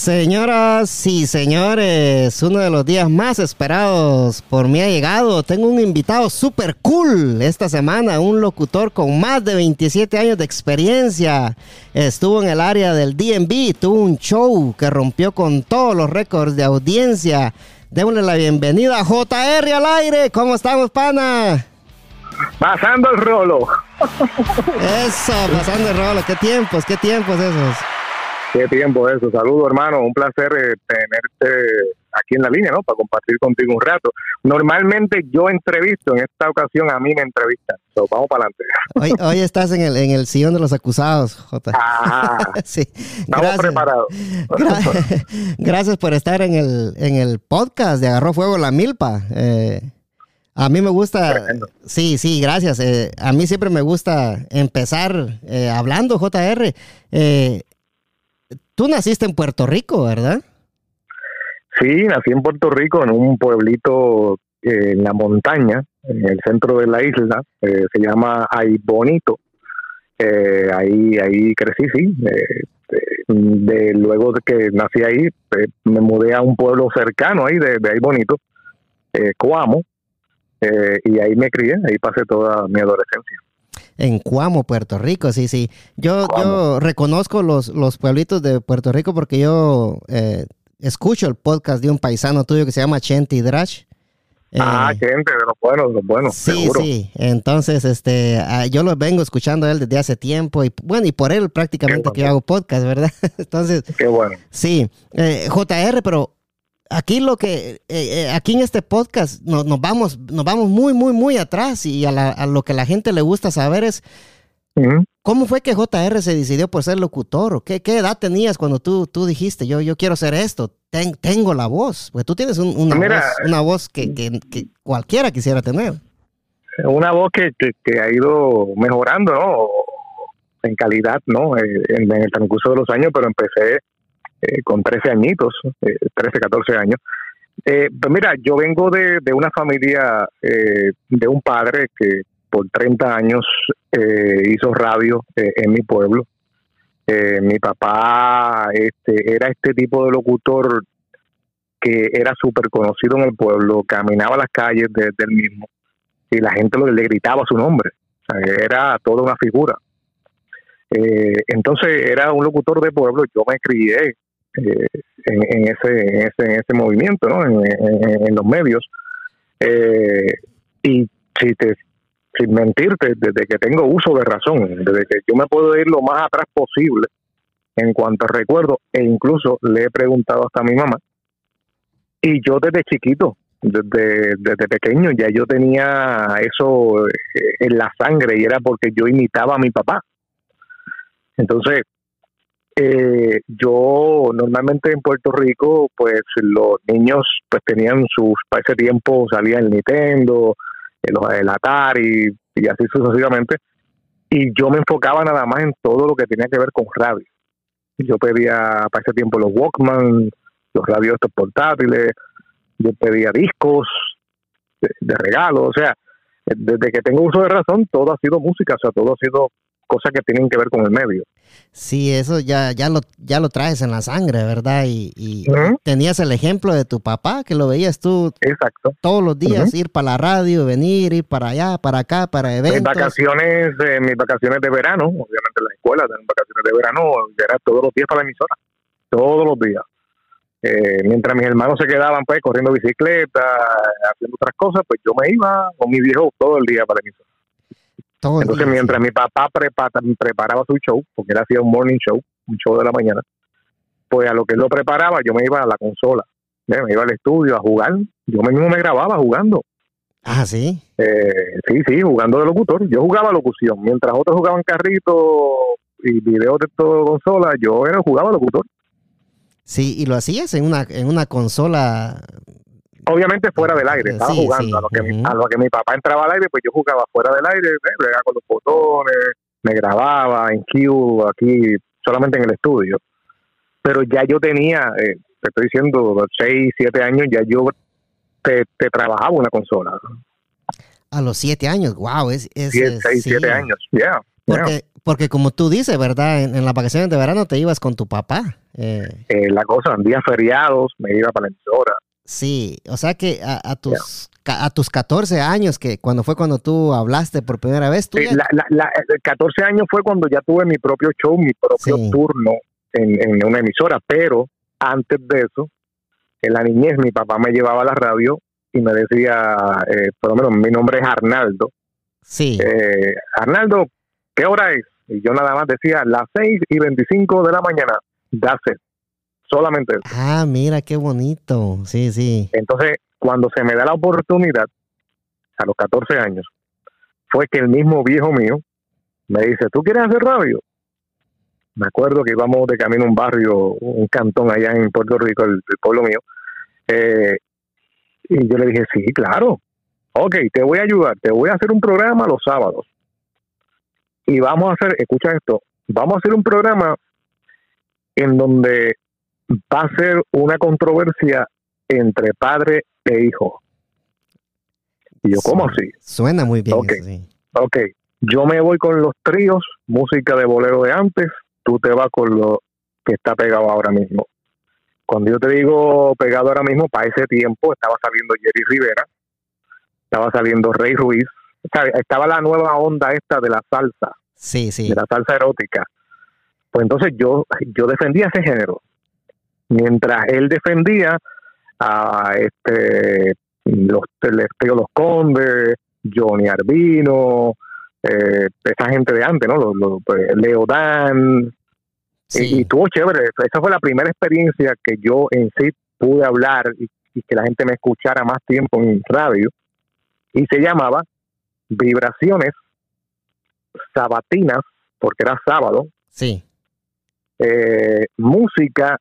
Señoras y señores, uno de los días más esperados por mí ha llegado. Tengo un invitado super cool esta semana, un locutor con más de 27 años de experiencia. Estuvo en el área del DMV, tuvo un show que rompió con todos los récords de audiencia. Démosle la bienvenida a JR al aire. ¿Cómo estamos, pana? Pasando el rolo. Eso, pasando el rolo. ¿Qué tiempos, qué tiempos esos? Qué tiempo eso. Saludos, hermano. Un placer eh, tenerte aquí en la línea, ¿no? Para compartir contigo un rato. Normalmente yo entrevisto, en esta ocasión a mí me entrevistan. vamos para adelante. Hoy, estás en el, en el sillón de los acusados, J. Ah, sí. Estamos preparados. Gracias por estar en el, en el podcast de Agarró Fuego la Milpa. Eh, a mí me gusta. Sí, sí, gracias. Eh, a mí siempre me gusta empezar hablando, JR. Eh, Tú naciste en Puerto Rico, ¿verdad? Sí, nací en Puerto Rico, en un pueblito eh, en la montaña, en el centro de la isla, eh, se llama Ay Bonito. Eh, ahí, ahí crecí, sí. De, luego de que nací ahí, me mudé a un pueblo cercano ahí de, de Ay Bonito, Coamo, y ahí me crié, ahí pasé toda mi adolescencia. En Cuamo, Puerto Rico, sí, sí. Yo, yo reconozco los, los pueblitos de Puerto Rico porque yo eh, escucho el podcast de un paisano tuyo que se llama Chente Drash. ah, Chente, de los buenos, de los buenos. Sí, sí. Entonces, este, ah, yo lo vengo escuchando a él desde hace tiempo y bueno, y por él prácticamente que yo hago podcast, ¿verdad? Entonces, qué bueno. Sí, eh, JR, pero aquí lo que, eh, eh, aquí en este podcast nos, vamos, nos vamos muy, muy, muy atrás y a, lo que la gente le gusta saber es cómo fue que JR se decidió por ser locutor. ¿Qué, qué edad tenías cuando tú, tú dijiste, yo, yo quiero ser esto? tengo la voz. Pues tú tienes una, voz, una voz que, que, cualquiera quisiera tener. Una voz que, que, ha ido mejorando, ¿no? En calidad, ¿no? Eh, en, en el transcurso de los años, pero empecé eh, con 13 añitos, 13, eh, 14 años. Eh, pues mira, yo vengo de, de una familia de un padre que por 30 años hizo radio en mi pueblo. mi papá este, era este tipo de locutor que era súper conocido en el pueblo, caminaba las calles del mismo y la gente le gritaba su nombre. era toda una figura. entonces era un locutor de pueblo, yo me crié eh, en, ese, en, ese, en ese movimiento, ¿no? en, los medios. Eh, y si te, sin mentirte, desde que tengo uso de razón, desde que yo me puedo ir lo más atrás posible en cuanto recuerdo, e incluso le he preguntado hasta a mi mamá, y yo desde chiquito, desde, desde pequeño, ya yo tenía eso eh, en la sangre y era porque yo imitaba a mi papá. Entonces, eh, yo normalmente en Puerto Rico, pues los niños pues tenían sus, para ese tiempo salía el Nintendo, el, el Atari y así sucesivamente, y yo me enfocaba nada más en todo lo que tenía que ver con radio. Yo pedía para ese tiempo los Walkman, los radios estos portátiles, yo pedía discos de, de regalo, o sea, desde que tengo uso de razón, todo ha sido música, o sea, todo ha sido cosas que tienen que ver con el medio. Sí, eso ya, ya, lo, ya lo traes en la sangre, ¿verdad? Y, tenías el ejemplo de tu papá, que lo veías tú Exacto. todos los días, ir para la radio, venir, ir para allá, para acá, para eventos. Mis vacaciones, eh, mis vacaciones de verano, obviamente en la escuela, en vacaciones de verano, era todos los días para la emisora, todos los días. Eh, mientras mis hermanos se quedaban pues corriendo bicicleta, haciendo otras cosas, pues yo me iba con mi viejo todo el día para la emisora. Entonces, mientras mi papá preparaba su show, porque él hacía un morning show, un show de la mañana, pues a lo que él lo preparaba, yo me iba a la consola, me iba al estudio a jugar. Yo mismo me grababa jugando. Ah, sí. Eh, sí, sí, jugando de locutor. Yo jugaba locución. Mientras otros jugaban carrito y videos de todo consola, yo era jugaba locutor. Sí, y lo hacías en una, en una consola obviamente fuera del aire, estaba jugando. A, lo que mi, a lo que mi papá entraba al aire, pues yo jugaba fuera del aire, me con los botones, me grababa en Q, aquí, solamente en el estudio. Pero ya yo tenía, eh, te estoy diciendo, 6, 7 años, ya yo te, trabajaba una consola. A los 7 años, wow, es... es 6, 7 años, ya. Porque, porque como tú dices, ¿verdad? En, las vacaciones de verano te ibas con tu papá. Eh. Eh, la cosa, en días feriados me iba para la emisora. Sí, o sea que a, tus a tus 14 años, que cuando fue cuando tú hablaste por primera vez, tú la, la, 14 años fue cuando ya tuve mi propio show, mi propio turno en, en, una emisora, pero antes de eso, en la niñez mi papá me llevaba a la radio y me decía, eh, por lo menos mi nombre es Arnaldo. Sí. Eh, Arnaldo, ¿qué hora es? Y yo nada más decía, las 6 y 25 de la mañana, that's Solamente eso. Ah, mira, qué bonito. Sí, sí. Entonces, cuando se me da la oportunidad, a los 14 años, fue que el mismo viejo mío me dice, ¿tú quieres hacer radio? Me acuerdo que íbamos de camino a un barrio, un cantón allá en Puerto Rico, el, pueblo mío, eh, y yo le dije, sí, claro, ok, te voy a ayudar, te voy a hacer un programa los sábados. Y vamos a hacer, escucha esto, vamos a hacer un programa en donde va a ser una controversia entre padre e hijo. Y yo, ¿cómo así? Suena muy bien. Ok, okay. yo me voy con los tríos, música de bolero de antes, tú te vas con lo que está pegado ahora mismo. Cuando yo te digo pegado ahora mismo, para ese tiempo estaba saliendo Jerry Rivera, estaba saliendo Rey Ruiz, estaba la nueva onda esta de la salsa, sí, sí. de la salsa erótica. Pues entonces yo, yo defendía ese género mientras él defendía a este los los Condes, Johnny Arbino, eh, esa gente de antes, ¿no? Los, los pues, Leo Dan. Y, tuvo chévere. Esa fue la primera experiencia que yo en sí pude hablar y, que la gente me escuchara más tiempo en radio. Y se llamaba Vibraciones Sabatinas, porque era sábado. Sí. Eh, música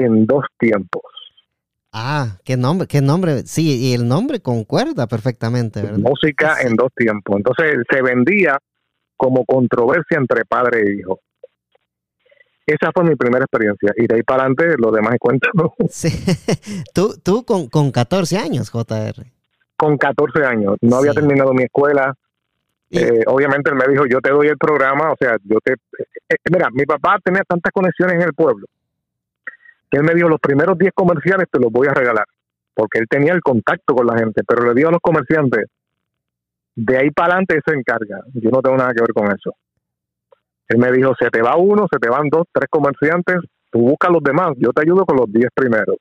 en dos tiempos. Ah, qué nombre, qué nombre. Sí, y el nombre concuerda perfectamente, ¿verdad? Música en dos tiempos. Entonces se vendía como controversia entre padre e hijo. Esa fue mi primera experiencia. Y de ahí para adelante, lo demás cuento. Sí. tú, tú con, con 14 años, JR. Con 14 años. No había terminado mi escuela. Eh, obviamente él me dijo, yo te doy el programa. O sea, yo te... Eh, eh, mira, mi papá tenía tantas conexiones en el pueblo él me dijo, los primeros 10 comerciales te los voy a regalar, porque él tenía el contacto con la gente, pero le dijo a los comerciantes, de ahí para adelante se encarga, yo no tengo nada que ver con eso. Él me dijo, se te va uno, se te van dos, tres comerciantes, tú buscas los demás, yo te ayudo con los 10 primeros.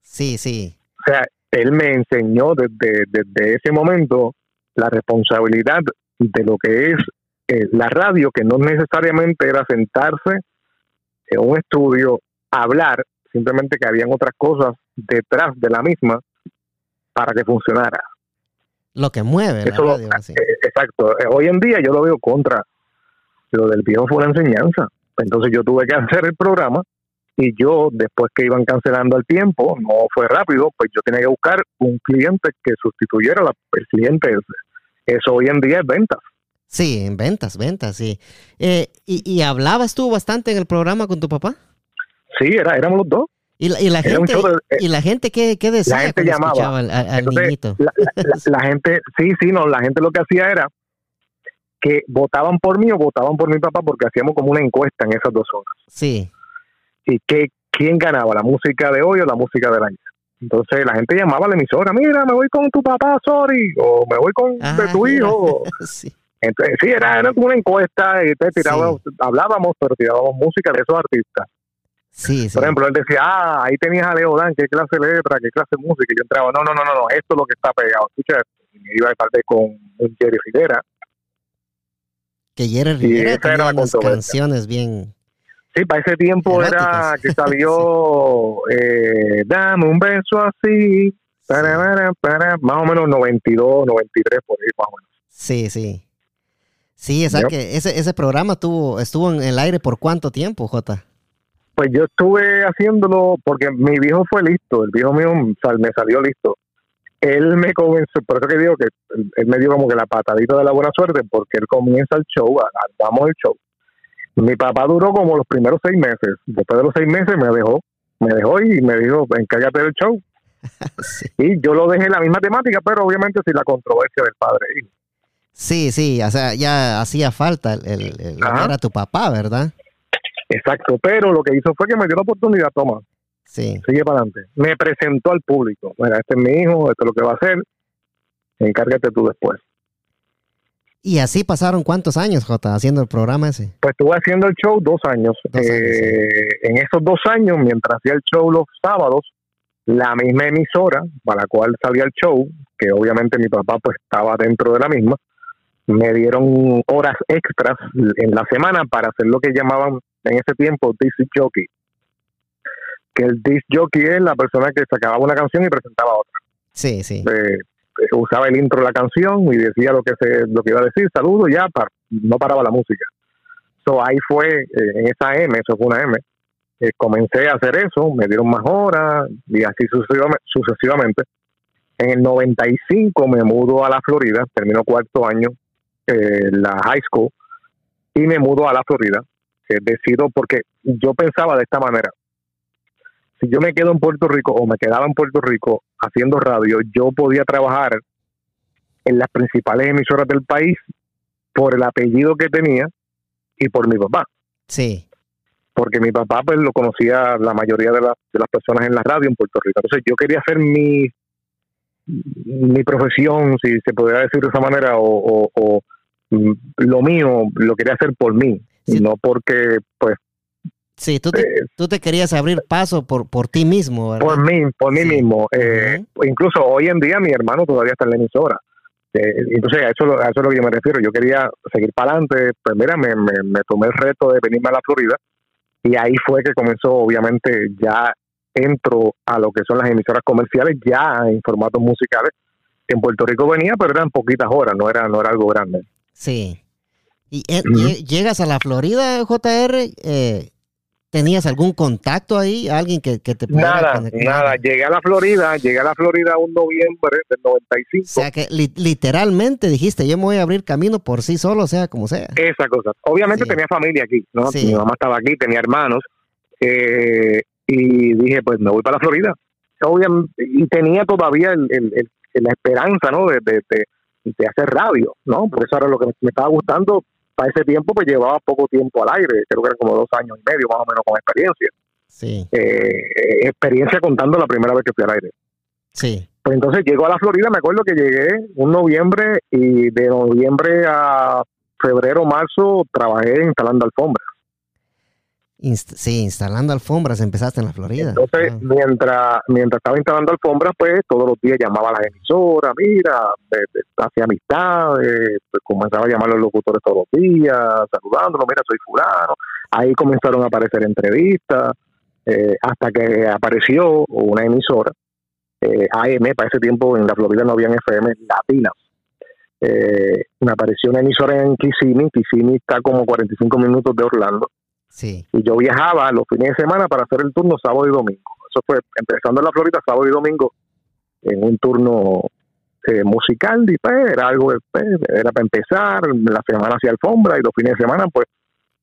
Sí, sí. O sea, él me enseñó desde, desde ese momento la responsabilidad de lo que es eh, la radio, que no necesariamente era sentarse en un estudio hablar, simplemente que habían otras cosas detrás de la misma para que funcionara. Lo que mueve. Eso la radio, eh, exacto. Eh, hoy en día yo lo veo contra. Lo del viejo fue una enseñanza. Entonces yo tuve que hacer el programa y yo, después que iban cancelando al tiempo, no fue rápido, pues yo tenía que buscar un cliente que sustituyera al cliente Eso hoy en día es ventas. Sí, en ventas, ventas, sí. Eh, y, ¿Y hablabas tú bastante en el programa con tu papá? Sí, era, éramos los dos. ¿Y la, y la gente, ¿y la gente qué, qué decía? La gente llamaba. Al, al niñito? La, gente, sí, sí, no, la gente lo que hacía era que votaban por mí o votaban por mi papá porque hacíamos como una encuesta en esas dos horas. Sí. Y que quién ganaba, la música de hoy o la música del año. Entonces la gente llamaba a la emisora, mira, me voy con tu papá, sorry, o me voy con de tu hijo. sí. Entonces, sí, era, era como una encuesta y te hablábamos, pero tirábamos música de esos artistas. Por ejemplo, él decía, ah, ahí tenías a Leo Dan, qué clase de letra, qué clase de música. Y yo entraba, no, no, no, no, esto es lo que está pegado. Escucha, y me iba a parte con Jerry Rivera. Que Jerry Rivera tenía unas canciones bien... Sí, para ese tiempo era que salió eh, Dame un beso así, para, para, más o menos 92, 93, por ahí más o menos. Sí, sí. Sí, exacto. Ese, ese programa tuvo, estuvo en el aire por cuánto tiempo, Jota? Pues yo estuve haciéndolo porque mi viejo fue listo, el viejo mío me salió listo. Él me comenzó, por eso que digo que él me dio como que la patadita de la buena suerte, porque él comienza el show, damos el show. Mi papá duró como los primeros seis meses. Después de los seis meses me dejó, me dejó y me dijo, encárgate del show. Y yo lo dejé la misma temática, pero obviamente sin la controversia del padre. Sí, sí, o sea, ya hacía falta el, el, era tu papá, ¿verdad? Exacto, pero lo que hizo fue que me dio la oportunidad, toma. Sí. Sigue para adelante. Me presentó al público. Mira, este es mi hijo, esto es lo que va a hacer. Encárgate tú después. Y así pasaron cuántos años, Jota, haciendo el programa ese? Pues estuve haciendo el show dos años. Eh, en esos dos años, mientras hacía el show los sábados, la misma emisora para la cual salía el show, que obviamente mi papá pues estaba dentro de la misma, me dieron horas extras en la semana para hacer lo que llamaban en ese tiempo disc jockey. Que el disc jockey es la persona que sacaba una canción y presentaba otra. Sí, sí. Eh, usaba el intro de la canción y decía lo que se lo que iba a decir, saludo, ya, no paraba la música. So, ahí fue, eh, en esa M, eso fue una M, eh, comencé a hacer eso, me dieron más horas y así sucesivamente. En el 95 me mudo a la Florida, termino cuarto año eh, la high school y me mudo a la Florida. Eh, decido porque yo pensaba de esta manera. Si yo me quedo en Puerto Rico o me quedaba en Puerto Rico haciendo radio, yo podía trabajar en las principales emisoras del país por el apellido que tenía y por mi papá. Sí porque mi papá pues lo conocía la mayoría de, de las personas en la radio en Puerto Rico. Entonces yo quería hacer mi, mi profesión, si se podría decir de esa manera, o, o, mm, lo mío, lo quería hacer por mí, no porque pues... Sí, tú te, eh, tú te querías abrir paso por, por ti mismo, Por mí, por mí mismo. Eh, Incluso hoy en día mi hermano todavía está en la emisora. Eh, entonces, a eso, a eso es lo que yo me refiero. Yo quería seguir para adelante. Pues mira, me, me, me tomé el reto de venirme a la Florida y ahí fue que comenzó, obviamente, ya entro a lo que son las emisoras comerciales, ya en formatos musicales. En Puerto Rico venía, pero eran poquitas horas, no era, no era algo grande. Sí. Y eh, llegas a la Florida, JR, eh, ¿Tenías algún contacto ahí? ¿Alguien que, te Nada, nada. Llegué a la Florida, llegué a la Florida un noviembre del 95. O sea que literalmente dijiste, yo me voy a abrir camino por sí solo, sea como sea. Esa cosa. Obviamente tenía familia aquí, ¿no? Mi mamá estaba aquí, tenía hermanos. Eh, y dije, pues me voy para la Florida. Obviamente, y tenía todavía el, la esperanza, ¿no? De, de, de, hacer radio, ¿no? Por eso era lo que me estaba gustando para ese tiempo pues llevaba poco tiempo al aire, creo que eran como dos años y medio más o menos con experiencia. Sí. Eh, experiencia contando la primera vez que fui al aire. Sí. Pues entonces llego a la Florida, me acuerdo que llegué un noviembre y de noviembre a febrero, marzo trabajé instalando alfombras sí, instalando alfombras, empezaste en la Florida. Entonces, mientras mientras estaba instalando alfombras, pues todos los días llamaba a las emisoras, mira, hacía amistades, pues, comenzaba a llamar a los locutores todos los días, saludándolos, mira, soy fulano. Ahí comenzaron a aparecer entrevistas, eh, hasta que apareció una emisora, eh, AM, para ese tiempo en la Florida no habían FM latinas. Eh, me apareció una emisora en Kissimmee, Kissimmee está como 45 minutos de Orlando Sí. Y yo viajaba los fines de semana para hacer el turno sábado y domingo. Eso fue empezando en la Florida, sábado y domingo, en un turno eh, musical. Y pues, era algo, pues, era para empezar. La semana hacía alfombra y los fines de semana, pues.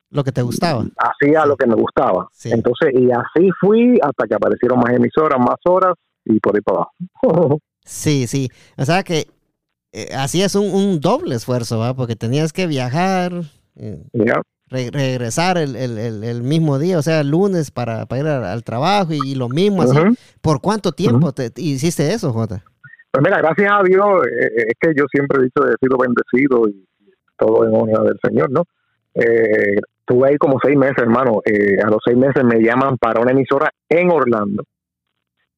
Lo que te gustaba. Hacía lo que me gustaba. Entonces, y así fui hasta que aparecieron más emisoras, más horas y por ahí para abajo. sí, sí. O sea que eh, hacías un, un, doble esfuerzo, ¿va? Porque tenías que viajar. Eh, regresar el, el, el, mismo día, o sea, el lunes para, para ir al, trabajo y, lo mismo así. ¿Por cuánto tiempo te, hiciste eso, Jota? Pues mira, gracias a Dios, eh, eh, es que yo siempre he dicho he sido bendecido y todo en honor del Señor, ¿no? Eh, estuve ahí como seis meses, hermano. Eh, a los seis meses me llaman para una emisora en Orlando,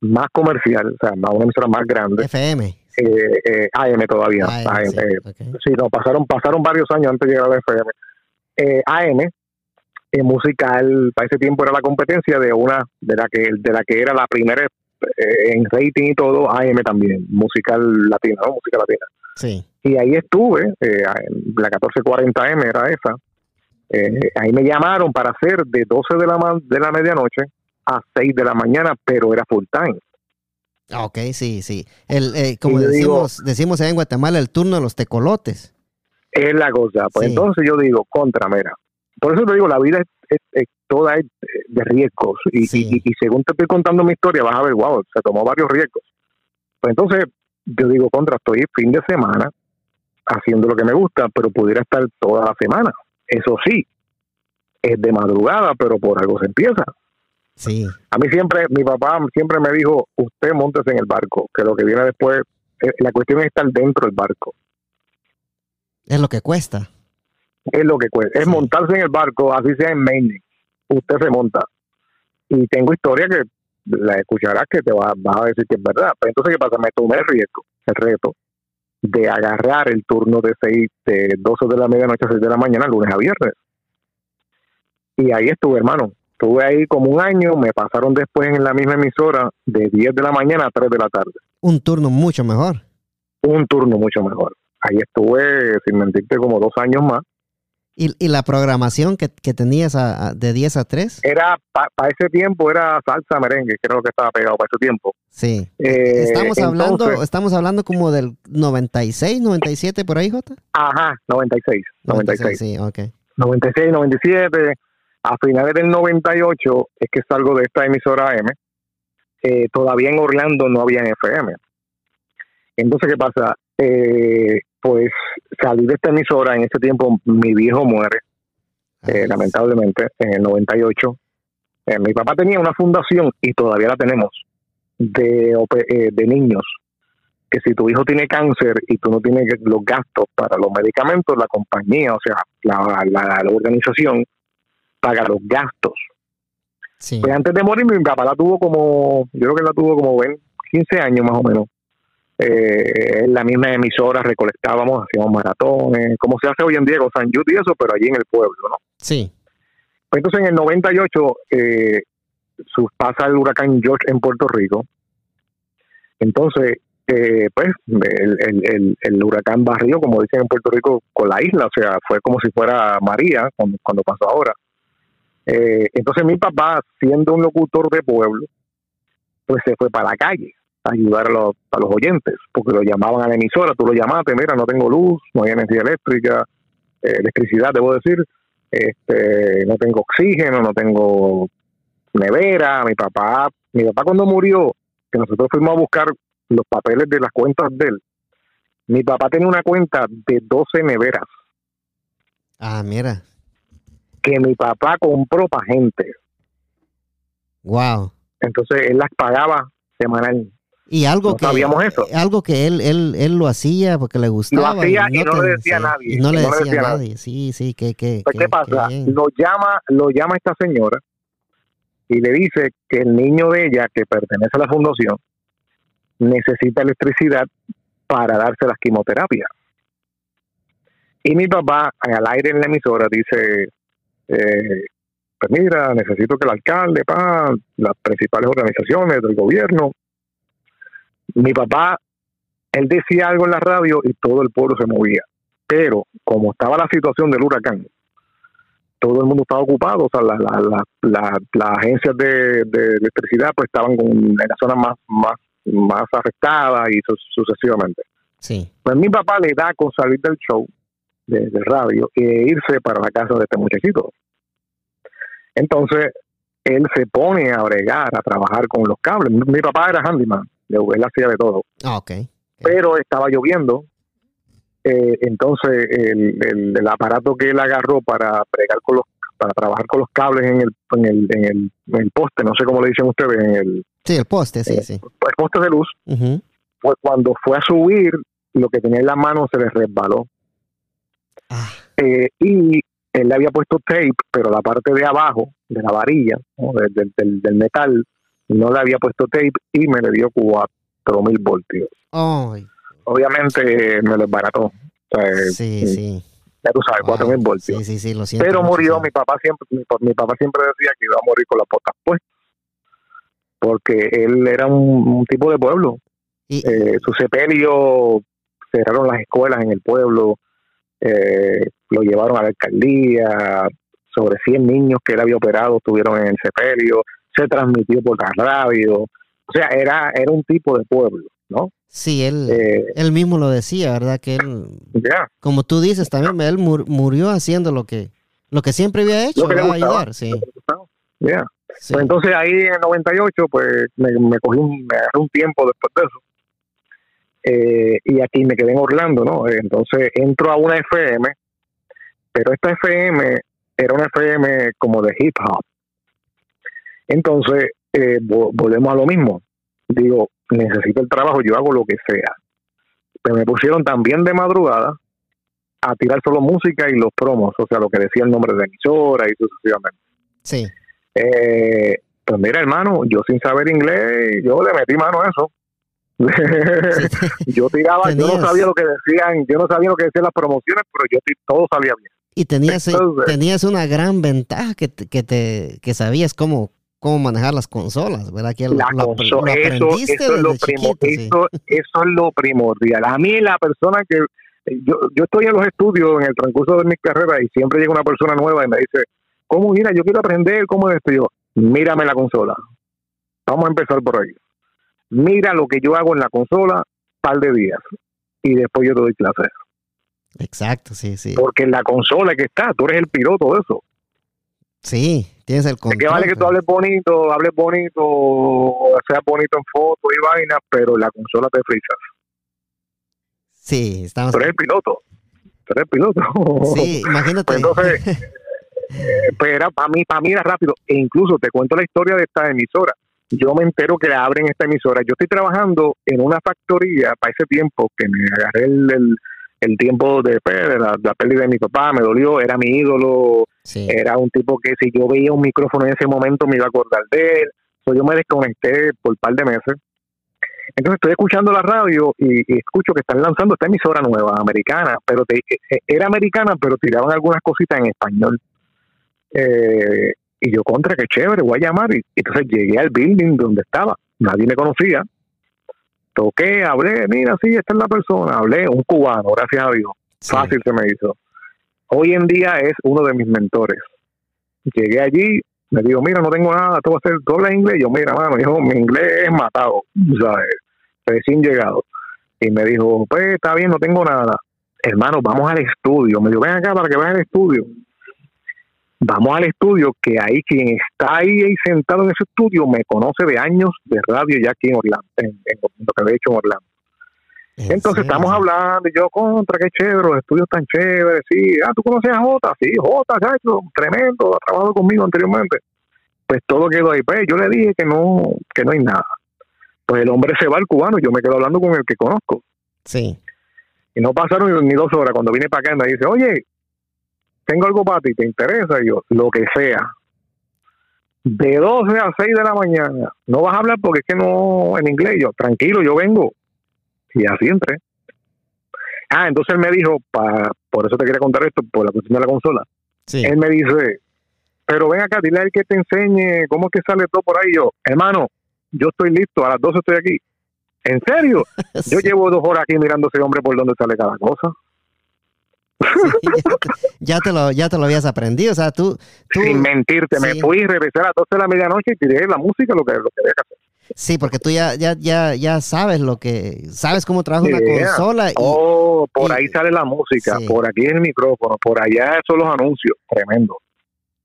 más comercial, o sea, una emisora más grande. FM. Eh, AM todavía. AM, sí, no, pasaron, pasaron varios años antes de llegar a la FM eh, AM, eh, musical, para ese tiempo era la competencia de una, de la que, de la que era la primera eh, en rating y todo, AM también, musical latina, ¿no? Música latina. Sí. Y ahí estuve, eh, la 1440M era esa. ahí me llamaron para hacer de 12 de la, de la medianoche a 6 de la mañana, pero era full time. Ah, ok, sí, sí. El, como decimos, decimos en Guatemala, el turno de los tecolotes. Es la cosa. Pues entonces yo digo, contra, mira. Por eso te digo, la vida es, toda de riesgos. Y, y, según te estoy contando mi historia, vas a ver, wow, se tomó varios riesgos. Pues entonces yo digo, contra, estoy fin de semana haciendo lo que me gusta, pero pudiera estar toda la semana. Eso sí, es de madrugada, pero por algo se empieza. Sí. A mí siempre, mi papá siempre me dijo, usted montese en el barco, que lo que viene después, eh, la cuestión es estar dentro del barco. Es lo que cuesta. Es lo que cuesta. Es montarse en el barco, así sea en Maine. Usted se monta. Y tengo historia que la escucharás que te va, vas a decir que es verdad. Pero entonces, ¿qué pasa? Me tomé el riesgo, el reto de agarrar el turno de 6, de 12 de la medianoche a 6 de la mañana, lunes a viernes. Y ahí estuve, hermano. Estuve ahí como un año, me pasaron después en la misma emisora de 10 de la mañana a 3 de la tarde. Un turno mucho mejor. Un turno mucho mejor. Ahí estuve, sin mentirte, como dos años más. ¿Y, la programación que, tenías de 10 a 3? Era, para ese tiempo era salsa merengue, creo que estaba pegado para ese tiempo. Sí. Eh, estamos, hablando, estamos hablando como del 96, 97, por ahí, Jota. Ajá, 96. 96, sí, ok. 96, 97. A finales del 98 es que salgo de esta emisora M. Eh, todavía en Orlando no había FM. Entonces, ¿qué pasa? Eh, pues salí de esta emisora, en ese tiempo mi viejo muere, eh, lamentablemente, en el 98. Eh, mi papá tenía una fundación y todavía la tenemos de, eh, de niños, que si tu hijo tiene cáncer y tú no tienes los gastos para los medicamentos, la compañía, o sea, la, la, organización, paga los gastos. Pues antes de morir, mi papá la tuvo como, yo creo que la tuvo como 15 años más o menos eh, en la misma emisora recolectábamos, hacíamos maratones, como se hace hoy en día con San Jude y eso, pero allí en el pueblo, ¿no? Sí. Pues entonces en el 98 eh, pasa el huracán George en Puerto Rico. Entonces, eh, pues el, el, el, huracán barrió, como dicen en Puerto Rico, con la isla, o sea, fue como si fuera María cuando, cuando pasó ahora. Eh, entonces mi papá, siendo un locutor de pueblo, pues se fue para la calle ayudar a los, a los oyentes, porque lo llamaban a la emisora, tú lo llamaste, mira, no tengo luz, no hay energía eléctrica, eh, electricidad, debo decir, este, no tengo oxígeno, no tengo nevera, mi papá, mi papá cuando murió, que nosotros fuimos a buscar los papeles de las cuentas de él, mi papá tenía una cuenta de 12 neveras. Ah, mira. Que mi papá compró para gente. Wow. Entonces él las pagaba semanal. Y algo que sabíamos eso. Algo que él, él, él lo hacía porque le gustaba. Lo hacía y no, le decía a nadie. Y no, le, decía, a nadie. Sí, sí, que, que, pues, ¿Qué pasa? lo llama, lo llama esta señora y le dice que el niño de ella, que pertenece a la fundación, necesita electricidad para darse las quimioterapias. Y mi papá, al aire en la emisora, dice, eh, pues mira, necesito que el alcalde, pa, las principales organizaciones del gobierno, mi papá, él decía algo en la radio y todo el pueblo se movía. Pero como estaba la situación del huracán, todo el mundo estaba ocupado, o sea, las la, la, agencias de, electricidad pues estaban en las zonas más, más, más afectadas y sucesivamente. Sí. Pues mi papá le da con salir del show de, radio e irse para la casa de este muchachito. Entonces, él se pone a bregar, a trabajar con los cables. Mi papá era handyman él hacía de todo. Ah, Pero estaba lloviendo, eh, entonces el, el, aparato que él agarró para bregar con los para trabajar con los cables en el, en el, en el, poste, no sé cómo le dicen ustedes, en el... Sí, el poste, sí, eh, sí. El poste de luz, pues cuando fue a subir, lo que tenía en la mano se le resbaló. Ah. Eh, y él le había puesto tape, pero la parte de abajo, de la varilla, del, del, del, metal, no le había puesto tape y me le dio 4000 voltios. Obviamente me lo barató. sí, sí. Ya tú sabes, 4000 voltios. Sí, sí, sí, lo siento. Pero murió, mi papá siempre mi, papá siempre decía que iba a morir con las botas puestas. Porque él era un, tipo de pueblo. Eh, su sepelio cerraron las escuelas en el pueblo, eh, lo llevaron a la alcaldía, sobre 100 niños que él había operado estuvieron en el sepelio, se transmitió por la radio, o sea, era, era un tipo de pueblo, ¿no? Sí, él, eh, él mismo lo decía, ¿verdad? Que él, como tú dices también, él murió haciendo lo que, lo que siempre había hecho, lo que ayudar, sí. Pues entonces ahí en el 98, pues me, cogí un, me agarré un tiempo después de eso. Eh, y aquí me quedé en Orlando, ¿no? Entonces entro a una FM, pero esta FM era una FM como de hip hop. Entonces, eh, volvemos a lo mismo. Digo, necesito el trabajo, yo hago lo que sea. Pero me pusieron también de madrugada a tirar solo música y los promos, o sea, lo que decía el nombre de la emisora y sucesivamente. Sí. Eh, pues mira, hermano, yo sin saber inglés, yo le metí mano a eso. yo tiraba, yo no sabía lo que decían, yo no sabía lo que decían las promociones, pero yo todo sabía bien. Y tenías, eh, tenías una gran ventaja que, que, te, que sabías cómo, cómo manejar las consolas, ¿verdad? Que la consola, eso, eso, es lo eso, eso, es lo primordial. A mí la persona que... Yo, yo estoy en los estudios en el transcurso de mi carrera y siempre llega una persona nueva y me dice, ¿cómo mira? Yo quiero aprender cómo es esto. Yo, mírame la consola. Vamos a empezar por ahí. Mira lo que yo hago en la consola, par de días. Y después yo te doy clase. Exacto, sí, sí. Porque en la consola que está, tú eres el piloto de eso. Sí, tienes el control. que vale que tú hables bonito, hables bonito, sea bonito en fotos y vainas, pero la consola te frisas. Sí, estamos. Tú eres el piloto. Tú eres el piloto. Sí, imagínate. Pues entonces, pues para mí, para mí era rápido. E incluso te cuento la historia de esta emisora. Yo me entero que abren esta emisora. Yo estoy trabajando en una factoría para ese tiempo que me agarré el el tiempo de, pues, la, pérdida de mi papá, me dolió, era mi ídolo, era un tipo que si yo veía un micrófono en ese momento me iba a acordar de él, so, yo me desconecté por un par de meses. Entonces estoy escuchando la radio y, escucho que están lanzando esta emisora nueva, americana, pero e, e, era americana, pero tiraban algunas cositas en español. Eh, y yo, contra, qué chévere, voy a llamar. Y entonces llegué al building donde estaba, nadie me conocía, toqué, hablé, mira, sí, esta es la persona, hablé, un cubano, gracias a Dios. Fácil se me hizo. Hoy en día es uno de mis mentores. Llegué allí, me dijo, mira, no tengo nada, tú vas a hacer, ¿tú hablas inglés? Yo, mira, mano, dijo, mi inglés es matado, ¿sabes? Recién llegado. Y me dijo, pues está bien, no tengo nada. Hermano, vamos al estudio. Me dijo, ven acá para que veas el estudio vamos al estudio, que ahí quien está ahí, sentado en ese estudio me conoce de años de radio ya aquí en Orlando, en, lo que he hecho en Orlando. Entonces estamos hablando y yo, contra, qué chévere, los estudios tan chéveres, sí, ah, tú conoces a Jota, sí, Jota, hecho tremendo, ha trabajado conmigo anteriormente. Pues todo quedó ahí, pues yo le dije que no, que no hay nada. Pues el hombre se va al cubano, yo me quedo hablando con el que conozco. Sí. Y no pasaron ni dos horas cuando vine para acá y me dice, oye, tengo algo para ti, ¿te interesa? yo, lo que sea. De 12 a 6 de la mañana. No vas a hablar porque es que no en inglés. Yo, tranquilo, yo vengo. Y así entré. Ah, entonces él me dijo, pa, por eso te quería contar esto, por la cuestión de la consola. Él me dice, pero ven acá, dile a él que te enseñe cómo es que sale todo por ahí. Yo, hermano, yo estoy listo, a las 12 estoy aquí. ¿En serio? Yo llevo dos horas aquí mirando a ese hombre por donde sale cada cosa. ya, te, lo, ya te lo habías aprendido, o sea, tú... Sin mentirte, me fui, regresé a las 12 de la medianoche y tiré la música, lo que, lo que hacer. Sí, porque tú ya, ya, ya, ya sabes lo que, sabes cómo trabaja una consola. Y, oh, por ahí sale la música, por aquí el micrófono, por allá son los anuncios, tremendo.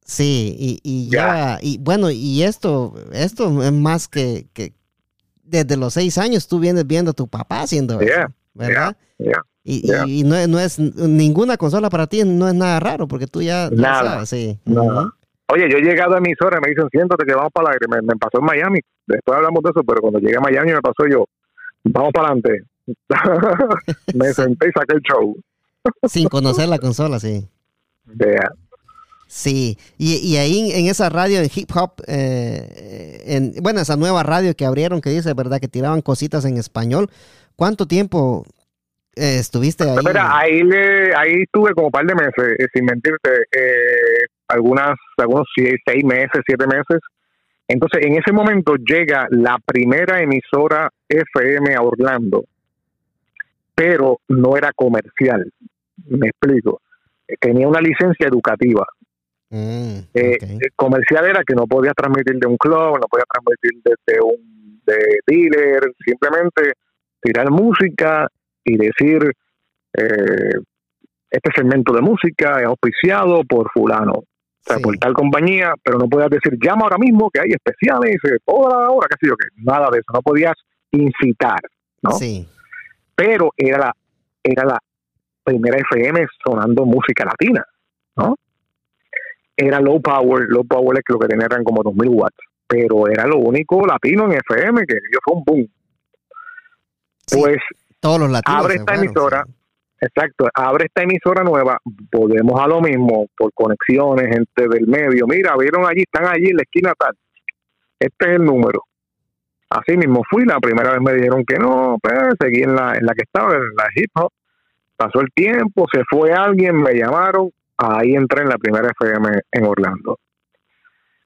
Sí, y, y ya, y bueno, y esto, esto es más que, que desde los seis años tú vienes viendo a tu papá haciendo eso, ¿verdad? Y, y, no, no, es ninguna consola para ti, no es nada raro, porque tú ya, nada, sabes, sí. Oye, yo he llegado a emisora y me dicen, siéntate que vamos para aire. Me, pasó en Miami, después hablamos de eso, pero cuando llegué a Miami me pasó yo, vamos para adelante. me senté y saqué el show. Sin conocer la consola, sí. Sí, y, y, ahí en esa radio en hip hop, eh, en, bueno, esa nueva radio que abrieron que dice, ¿verdad? Que tiraban cositas en español. ¿Cuánto tiempo eh, estuviste ahí. ahí, ahí estuve como un par de meses, eh, sin mentirte, eh, algunas, algunos seis, meses, siete meses. Entonces, en ese momento llega la primera emisora FM a Orlando, pero no era comercial. Me explico. Tenía una licencia educativa. Mm, comercial era que no podías transmitir de un club, no podías transmitir desde un de dealer, simplemente tirar música y decir, eh, este segmento de música es auspiciado por fulano, o sea, por tal compañía, pero no podías decir, llama ahora mismo que hay especiales, toda la hora, qué sé yo, que nada de eso, no podías incitar, ¿no? Sí. pero era la, era la primera FM sonando música latina, ¿no? Era low power, low power es que lo que tenía eran como 2000 watts, pero era lo único latino en FM que yo fue un boom. pues todos los latinos abre esta emisora, exacto, abre esta emisora nueva, volvemos a lo mismo por conexiones, gente del medio, mira, vieron allí, están allí en la esquina tal, este es el número. Así mismo fui, la primera vez me dijeron que no, pues seguí en la, en la que estaba, en la hip hop. Pasó el tiempo, se fue alguien, me llamaron, ahí entré en la primera FM en Orlando.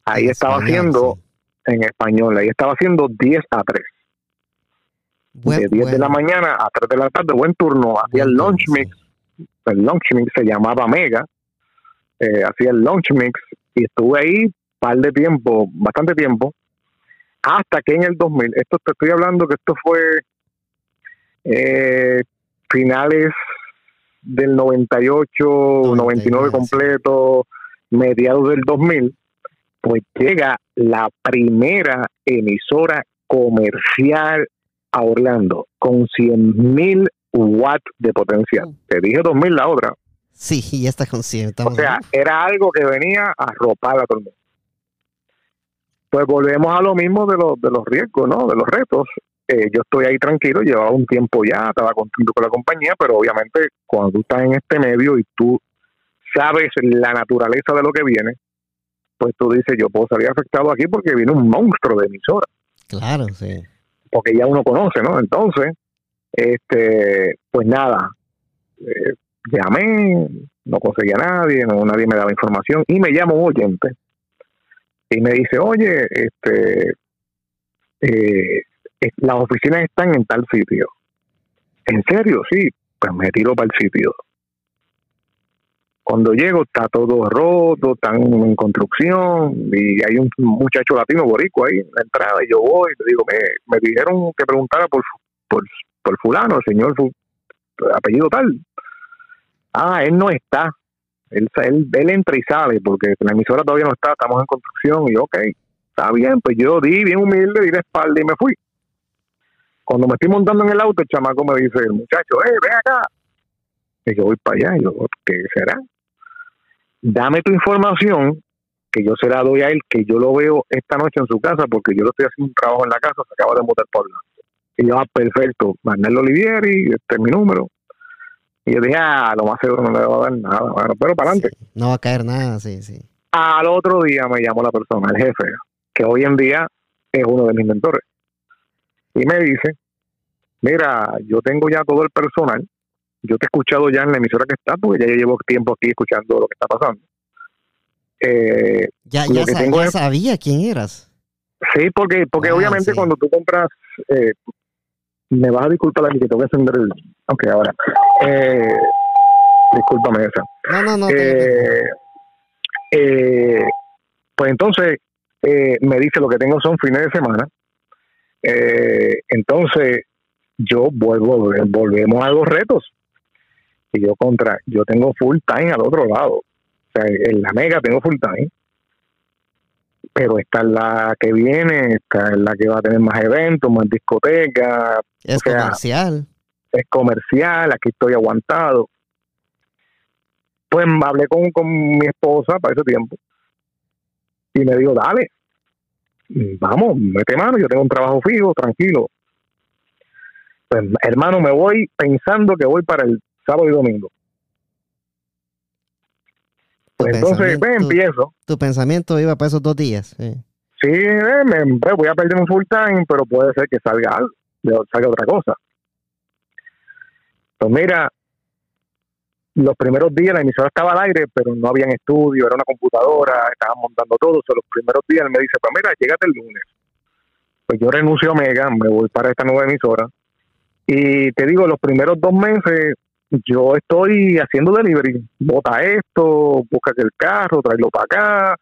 Ahí estaba haciendo, en español, ahí estaba haciendo 10 a 3. De 10 de la mañana a 3 de la tarde, buen turno, hacía el lunch mix, el lunch mix se llamaba Mega, eh, hacía el lunch mix y estuve ahí un par de tiempo, bastante tiempo, hasta que en el 2000, esto te estoy hablando que esto fue eh, finales del 98, 99 completo, mediados del 2000, pues llega la primera emisora comercial a Orlando con 100 mil watts de potencial. Mm. Te dije 2000 la otra. Sí, y esta con 100. O sea, era algo que venía a ropar a todo el mundo pues volvemos a lo mismo de los, de los riesgos, ¿no? De los retos. Eh, yo estoy ahí tranquilo, llevaba un tiempo ya, estaba contento con la compañía, pero obviamente cuando tú estás en este medio y tú sabes la naturaleza de lo que viene, pues tú dices, yo puedo salir afectado aquí porque viene un monstruo de emisora. Claro, sí. Porque ya uno conoce, ¿no? Entonces, este, pues nada, eh, llamé, no conseguía a nadie, no, nadie me daba información y me llamo un oyente y me dice, oye, este, eh, las oficinas están en tal sitio. ¿En serio? Sí, pues me tiro para el sitio. Cuando llego está todo roto, están en construcción y hay un muchacho latino borico ahí en la entrada y yo voy le digo, me, me dijeron que preguntara por, por, por fulano, el señor apellido tal. Ah, él no está. Él, él, entra y sale porque la emisora todavía no está, estamos en construcción y ok, está bien, pues yo di bien humilde, di de espalda y me fui. Cuando me estoy montando en el auto, el chamaco me dice, el muchacho, eh, ven acá. Y yo voy para allá y yo, ¿qué será? Dame tu información, que yo se la doy a él, que yo lo veo esta noche en su casa, porque yo lo estoy haciendo un trabajo en la casa, se acaba de mudar por la. Y yo, ah, perfecto, Manuel Olivieri, este es mi número, y yo dije, ah, lo más seguro no le va a dar nada. Bueno, pero para adelante. no va a caer nada, sí, sí. Al otro día me llamó la persona, el jefe, que hoy en día es uno de mis mentores. Y me dice, mira, yo tengo ya todo el personal. Yo te he escuchado ya en la emisora que está, porque ya yo llevo tiempo aquí escuchando lo que está pasando. Eh, ya ya, sabía quién eras. Sí, porque porque ah, obviamente cuando tú compras eh, me vas a disculpar la que tengo que encender el. Ok, ahora. Eh, discúlpame esa. No, no, no. Eh, eh, pues entonces eh, me dice lo que tengo son fines de semana. Eh, entonces yo vuelvo, volvemos a los retos. Y yo contra, yo tengo full time al otro lado. O sea, en la mega tengo full time pero esta es la que viene, esta es la que va a tener más eventos, más discotecas. Es comercial. Es comercial, aquí estoy aguantado. Pues hablé con, con mi esposa para ese tiempo y me dijo, dale, vamos, mete mano, yo tengo un trabajo fijo, tranquilo. Pues hermano, me voy pensando que voy para el sábado y domingo. Pues entonces, pues, empiezo. Tu pensamiento iba para esos dos días. Sí, sí eh, me, pues, voy a perder un full time, pero puede ser que salga algo, salga otra cosa. Pues mira, los primeros días la emisora estaba al aire, pero no había estudio, era una computadora, estaban montando todo. O los primeros días él me dice, pues mira, llégate el lunes. Pues yo renuncio a Mega, me voy para esta nueva emisora. Y te digo, los primeros dos meses yo estoy haciendo delivery, bota esto, busca el carro, tráelo para acá,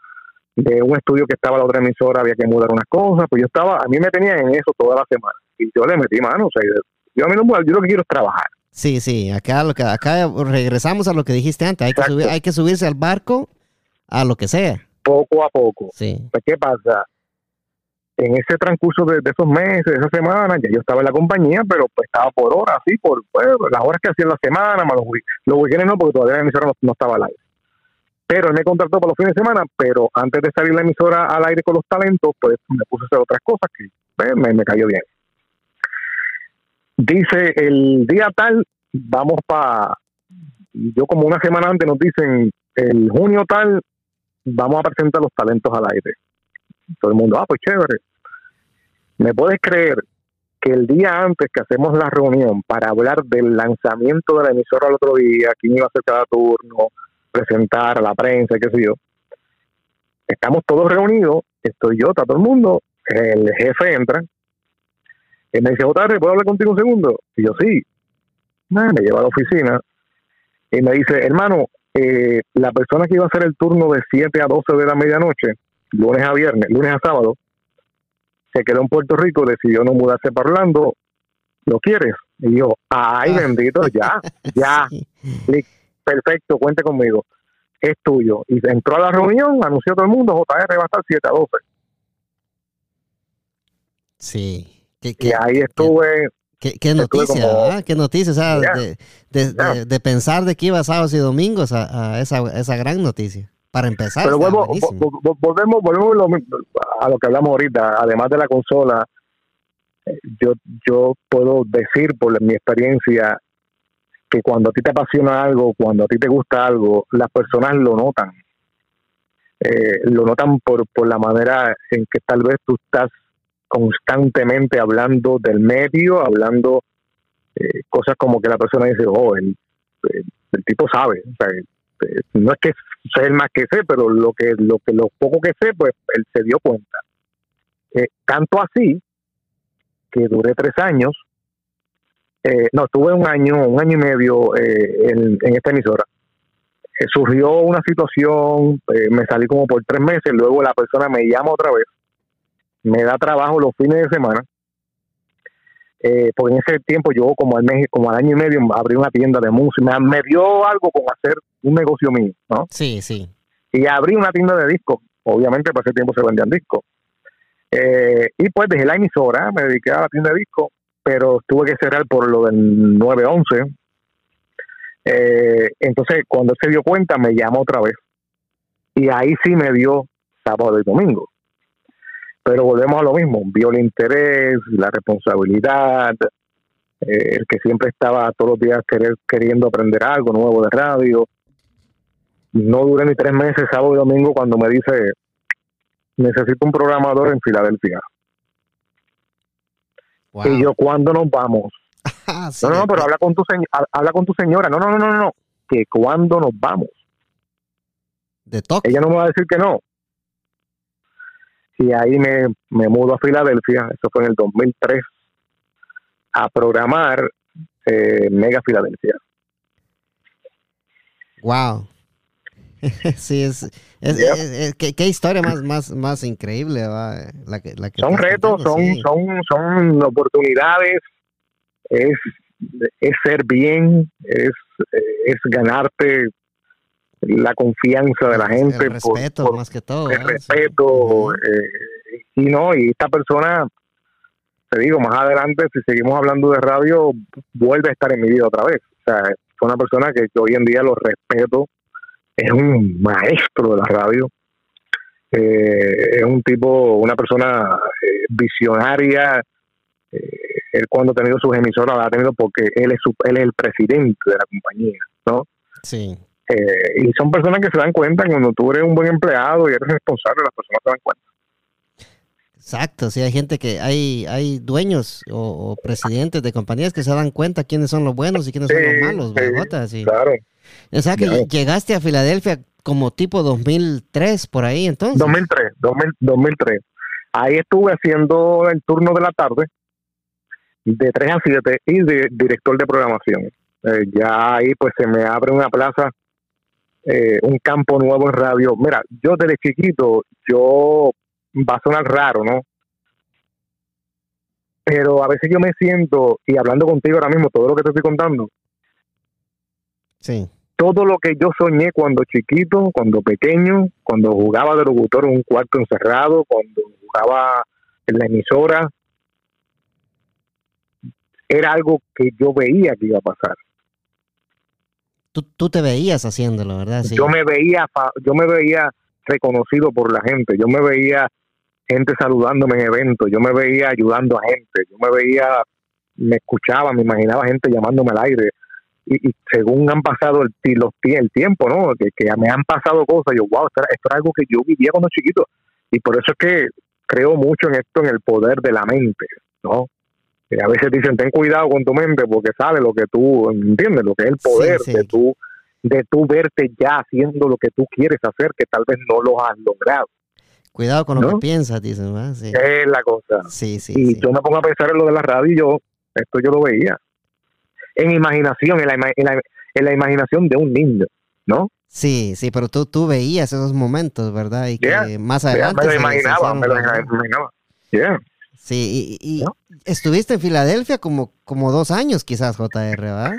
de un estudio que estaba la otra emisora había que mudar unas cosas, pues yo estaba, a mí me tenía en eso toda la semana y yo le metí mano, o sea, yo a mí no, yo lo que quiero es trabajar. Sí, sí, acá, lo que, acá regresamos a lo que dijiste antes, hay que, subir, hay que subirse al barco a lo que sea. Poco a poco. Sí. Pues, ¿qué pasa? En ese transcurso de, esos meses, de esa semana, ya yo estaba en la compañía, pero pues estaba por horas, así, por pues, las horas que hacía en la semana, más los, los no, porque todavía la emisora no, estaba al aire. Pero él me contrató para los fines de semana, pero antes de salir la emisora al aire con los talentos, pues me puse a hacer otras cosas que pues, me, me cayó bien. Dice, el día tal, vamos para, yo como una semana antes nos dicen, el junio tal, vamos a presentar los talentos al aire todo el mundo, ah, pues chévere. ¿Me puedes creer que el día antes que hacemos la reunión para hablar del lanzamiento de la emisora el otro día, quién iba a hacer cada turno, presentar a la prensa, qué sé yo, estamos todos reunidos, estoy yo, está todo el mundo, el jefe entra, y me dice, Otarre, ¿puedo hablar contigo un segundo? Y yo, sí. me lleva a la oficina y me dice, hermano, eh, la persona que iba a hacer el turno de 7 a 12 de la medianoche lunes a viernes, lunes a sábado, se quedó en Puerto Rico, decidió no mudarse para Orlando, ¿lo quieres? Y yo, ay, ah. bendito, ya, ya, perfecto, cuente conmigo, es tuyo. Y entró a la reunión, anunció todo el mundo, JR va a estar 7 a 12. Sí. y ahí estuve... Qué, noticia, qué noticia, o sea, de, pensar de que iba sábados y domingos a, esa, esa gran noticia para empezar. Pero volvemos, volvemos a lo que hablamos ahorita, además de la consola, yo, yo puedo decir por mi experiencia que cuando a ti te apasiona algo, cuando a ti te gusta algo, las personas lo notan. Eh, lo notan por, por la manera en que tal vez tú estás constantemente hablando del medio, hablando eh, cosas como que la persona dice, oh, el, el, tipo sabe, o sea, no es que sé el más que sé, pero lo que lo que lo poco que sé, pues él se dio cuenta. Eh, tanto así que duré tres años, eh, no, estuve un año, un año y medio eh, en, esta emisora. surgió una situación, me salí como por tres meses, luego la persona me llama otra vez, me da trabajo los fines de semana eh, porque en ese tiempo yo como al mes, como al año y medio abrí una tienda de música, me, dio algo con hacer un negocio mío, ¿no? Sí, sí. Y abrí una tienda de discos, obviamente por ese tiempo se vendían discos. Eh, y pues dejé la emisora, me dediqué a la tienda de discos, pero tuve que cerrar por lo del 911. Eh, entonces cuando se dio cuenta me llamó otra vez. Y ahí sí me dio sábado y domingo. Pero volvemos a lo mismo, vio el interés, la responsabilidad, eh, el que siempre estaba todos los días querer, queriendo aprender algo nuevo de radio. No duré ni tres meses, sábado y domingo, cuando me dice, necesito un programador en Filadelfia. Y yo, ¿cuándo nos vamos? Ah, no, no, pero habla con, tu habla con tu señora. No, no, no, no, no. Que cuándo nos vamos. De toque. Ella no me va a decir que no y ahí me, me mudo a Filadelfia, eso fue en el 2003, a programar eh, Mega Filadelfia. Wow. sí, es, es, ¿qué, historia más, más, más increíble La que, la que son retos, son, son, son oportunidades, es, es ser bien, es, es ganarte la confianza de la gente. El respeto, más que todo. El respeto. Eh, y no, y esta persona, te digo, más adelante, si seguimos hablando de radio, vuelve a estar en mi vida otra vez. O sea, fue una persona que, hoy en día lo respeto. Es un maestro de la radio. Eh, es un tipo, una persona eh, visionaria. él cuando ha tenido sus emisoras, la ha tenido porque él es, él es el presidente de la compañía, ¿no? Sí. Eh, y son personas que se dan cuenta cuando tú eres un buen empleado y eres responsable, las personas se dan cuenta. Exacto, sí, hay gente que, hay, hay dueños o, presidentes de compañías que se dan cuenta quiénes son los buenos y quiénes son los malos, Claro. O sea que llegaste a Filadelfia como tipo 2003, por ahí entonces. 2003, 2003. Ahí estuve haciendo el turno de la tarde, de 3 a 7, y de director de programación. Eh, ya ahí pues se me abre una plaza eh, un campo nuevo en radio. Mira, yo desde chiquito, yo va a sonar raro, ¿no? Pero a veces yo me siento, y hablando contigo ahora mismo, todo lo que te estoy contando, sí. todo lo que yo soñé cuando chiquito, cuando pequeño, cuando jugaba de locutor en un cuarto encerrado, cuando jugaba en la emisora era algo que yo veía que iba a pasar. Tú, tú te veías haciéndolo, ¿verdad? Yo me veía, yo me veía reconocido por la gente, yo me veía gente saludándome en eventos, yo me veía ayudando a gente, yo me veía, me escuchaba, me imaginaba gente llamándome al aire. Y, según han pasado el, los, el tiempo, ¿no? Que, me han pasado cosas, yo, wow, esto era, algo que yo vivía cuando chiquito. Y por eso es que creo mucho en esto, en el poder de la mente, ¿no? A veces dicen, ten cuidado con tu mente porque sabe lo que tú, ¿entiendes? Lo que es el poder de tú de tú verte ya haciendo lo que tú quieres hacer, que tal vez no lo has logrado. Cuidado con lo que piensas, dicen, ¿verdad? Sí. Es la cosa. Sí, sí. Y yo me pongo a pensar en lo de la radio y yo, esto yo lo veía. En imaginación, en la, en la, imaginación de un niño, ¿no? Sí, sí, pero tú, tú veías esos momentos, ¿verdad? Y que más adelante. me lo imaginaba, me lo imaginaba. Yeah. Sí, y, estuviste en Filadelfia como, como dos años quizás, JR, ¿verdad?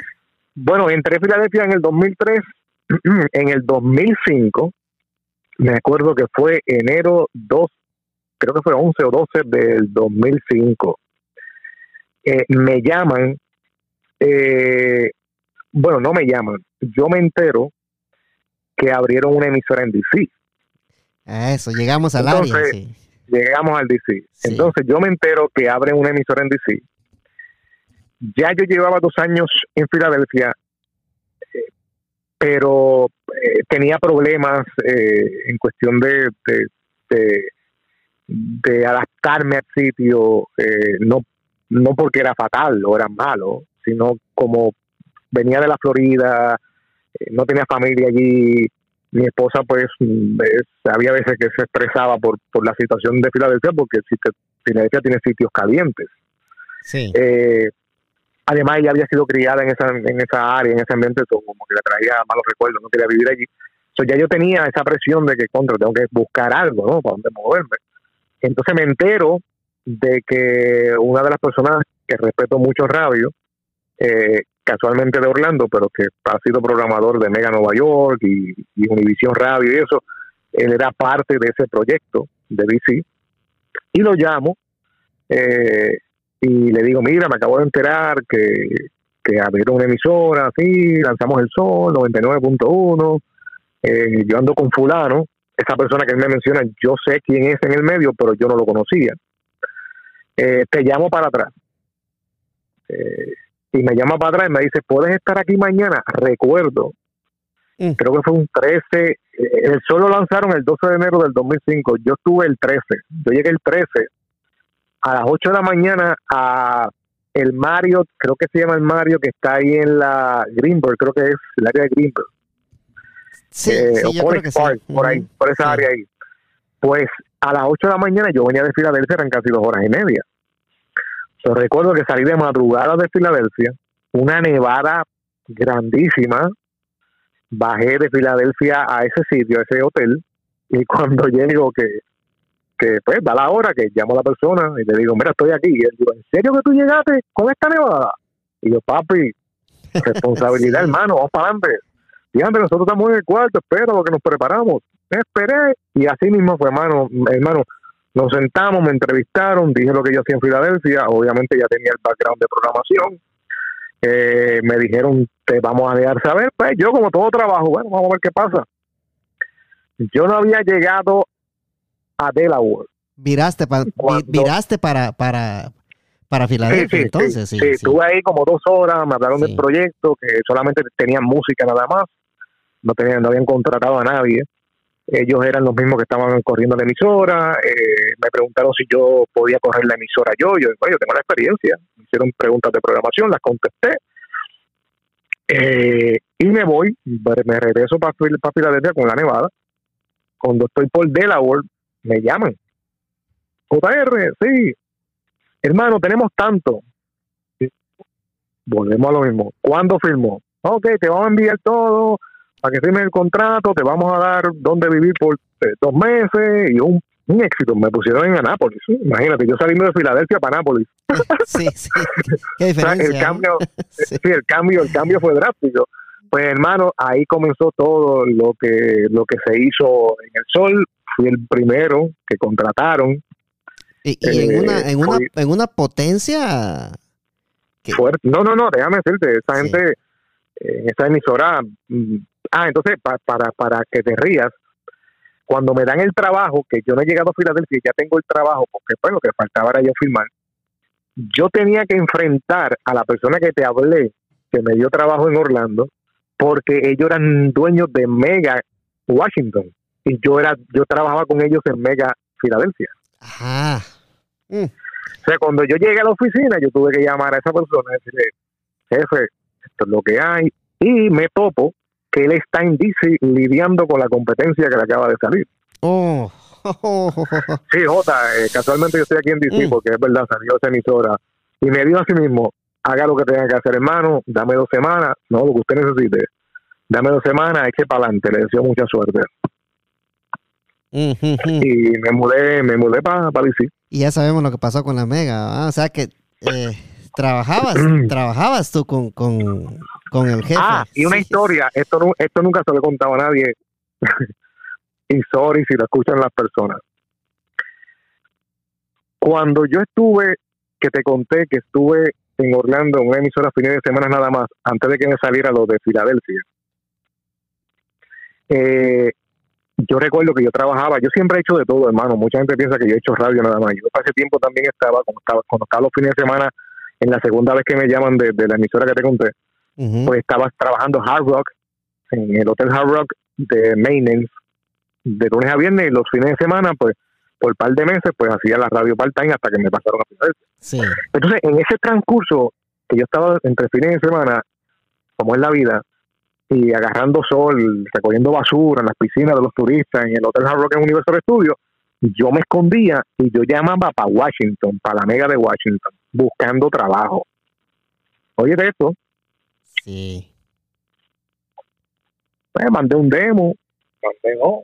Bueno, entré a Filadelfia en el 2003, en el 2005, me acuerdo que fue enero 2, creo que fue 11 o 12 del 2005. Eh, me llaman, eh, bueno, no me llaman, yo me entero que abrieron una emisora en DC. Eso, llegamos al área. Sí llegamos al DC. Entonces yo me entero que abren una emisora en DC. Ya yo llevaba dos años en Filadelfia, eh, pero eh, tenía problemas eh, en cuestión de, de, adaptarme al sitio, no, no porque era fatal o era malo, sino como venía de la Florida, no tenía familia allí, mi esposa pues había veces que se expresaba por, por la situación de Filadelfia porque Filadelfia tiene sitios calientes. Sí. Eh, además ella había sido criada en esa, en esa área, en ese ambiente, como que le traía malos recuerdos, no quería vivir allí. Entonces ya yo tenía esa presión de que contra, tengo que buscar algo, ¿no? Para dónde moverme. Entonces me entero de que una de las personas que respeto mucho radio, eh, casualmente de Orlando, pero que ha sido programador de Mega Nueva York y, y Univision Radio y eso, él era parte de ese proyecto de DC. Y lo llamo eh, y le digo, mira, me acabo de enterar que, abrieron una emisora, sí, lanzamos el Sol, 99.1, eh, yo ando con fulano, esa persona que él me menciona, yo sé quién es en el medio, pero yo no lo conocía. Eh, te llamo para atrás. Eh, y me llama para atrás y me dice, ¿puedes estar aquí mañana? Recuerdo, mm. creo que fue un 13, eh, el solo lanzaron el 12 de enero del 2005, yo estuve el 13, yo llegué el 13 a las 8 de la mañana a el Mario, creo que se llama el Mario, que está ahí en la Greenberg, creo que es el área de Greenberg. Sí, eh, o por, por ahí, por esa área ahí. Pues a las 8 de la mañana yo venía de Filadelfia, eran casi dos horas y media recuerdo que salí de madrugada de Filadelfia, una nevada grandísima, bajé de Filadelfia a ese sitio, a ese hotel, y cuando llego que, que pues da la hora que llamo a la persona y le digo, mira, estoy aquí. Y él digo, ¿en serio que tú llegaste con esta nevada? Y yo, papi, responsabilidad, hermano, vamos para adelante. Fíjate, nosotros estamos en el cuarto, espero lo que nos preparamos. Me esperé y así mismo fue, hermano, hermano, nos sentamos, me entrevistaron, dije lo que yo hacía en Filadelfia, obviamente ya tenía el background de programación. Eh, me dijeron, te vamos a dejar saber. Pues yo, como todo trabajo, bueno, vamos a ver qué pasa. Yo no había llegado a Delaware. Viraste, viraste para, para, para Filadelfia, entonces. Sí, estuve ahí como dos horas, me hablaron del proyecto, que solamente tenían música nada más, no, tenían, no habían contratado a nadie ellos eran los mismos que estaban corriendo la emisora, eh, me preguntaron si yo podía correr la emisora yo, yo, yo tengo la experiencia, me hicieron preguntas de programación, las contesté, eh, y me voy, me regreso para, para Filadelfia con la Nevada, cuando estoy por Delaware, me llaman, JR, sí, hermano, tenemos tanto, volvemos a lo mismo, ¿cuándo firmó? Ok, te vamos a enviar todo, para que firmes el contrato, te vamos a dar donde vivir por eh, dos meses y un, éxito. Me pusieron en Anápolis. Imagínate, yo saliendo de Filadelfia para Anápolis. Sí, sí. Qué diferencia. el cambio, sí. el cambio, el cambio fue drástico. Pues hermano, ahí comenzó todo lo que lo que se hizo en el Sol. Fui el primero que contrataron. Y, en, una, en, una, en una potencia... Fuerte. No, no, no, déjame decirte, esa gente, en esa emisora... Ah, entonces, para, para que te rías, cuando me dan el trabajo, que yo no he llegado a Filadelfia, ya tengo el trabajo, porque pues lo que faltaba era yo firmar, yo tenía que enfrentar a la persona que te hablé, que me dio trabajo en Orlando, porque ellos eran dueños de Mega Washington y yo era yo trabajaba con ellos en Mega Filadelfia. Ajá. Mm. O sea, cuando yo llegué a la oficina, yo tuve que llamar a esa persona y decirle, jefe, esto es lo que hay, y me topo que él está en DC lidiando con la competencia que le acaba de salir. Oh. sí, Jota, eh, casualmente yo estoy aquí en DC mm. porque es verdad, salió esa emisora y me dijo a sí mismo, haga lo que tenga que hacer, hermano, dame dos semanas, no, lo que usted necesite, dame dos semanas, eche para adelante, le deseo mucha suerte. Y me mudé, me mudé para pa DC. Y ya sabemos lo que pasó con la Mega, o sea que eh, trabajabas, trabajabas tú con, con, con, el jefe. Ah, y una historia, esto, esto nunca se lo he contado a nadie, y sorry si lo escuchan las personas. Cuando yo estuve, que te conté que estuve en Orlando en una emisora fines de semana nada más, antes de que me saliera lo de Filadelfia. Eh, yo recuerdo que yo trabajaba, yo siempre he hecho de todo, hermano. Mucha gente piensa que yo he hecho radio nada más. Yo hace tiempo también estaba, cuando estaba, cuando estaba los fines de semana, en la segunda vez que me llaman de, la emisora que te conté, pues estaba trabajando Hard Rock, en el Hotel Hard Rock de maintenance, de lunes a viernes y los fines de semana, pues por un par de meses, pues hacía la radio part-time hasta que me pasaron a Filadelfia. Sí. Entonces, en ese transcurso que yo estaba entre fines de semana, como es la vida, y agarrando sol, recogiendo basura en las piscinas de los turistas, en el Hotel Hard Rock en Universal Studios, yo me escondía y yo llamaba para Washington, para la mega de Washington, buscando trabajo. Oye, de esto. Sí. Pues mandé un demo, mandé, no,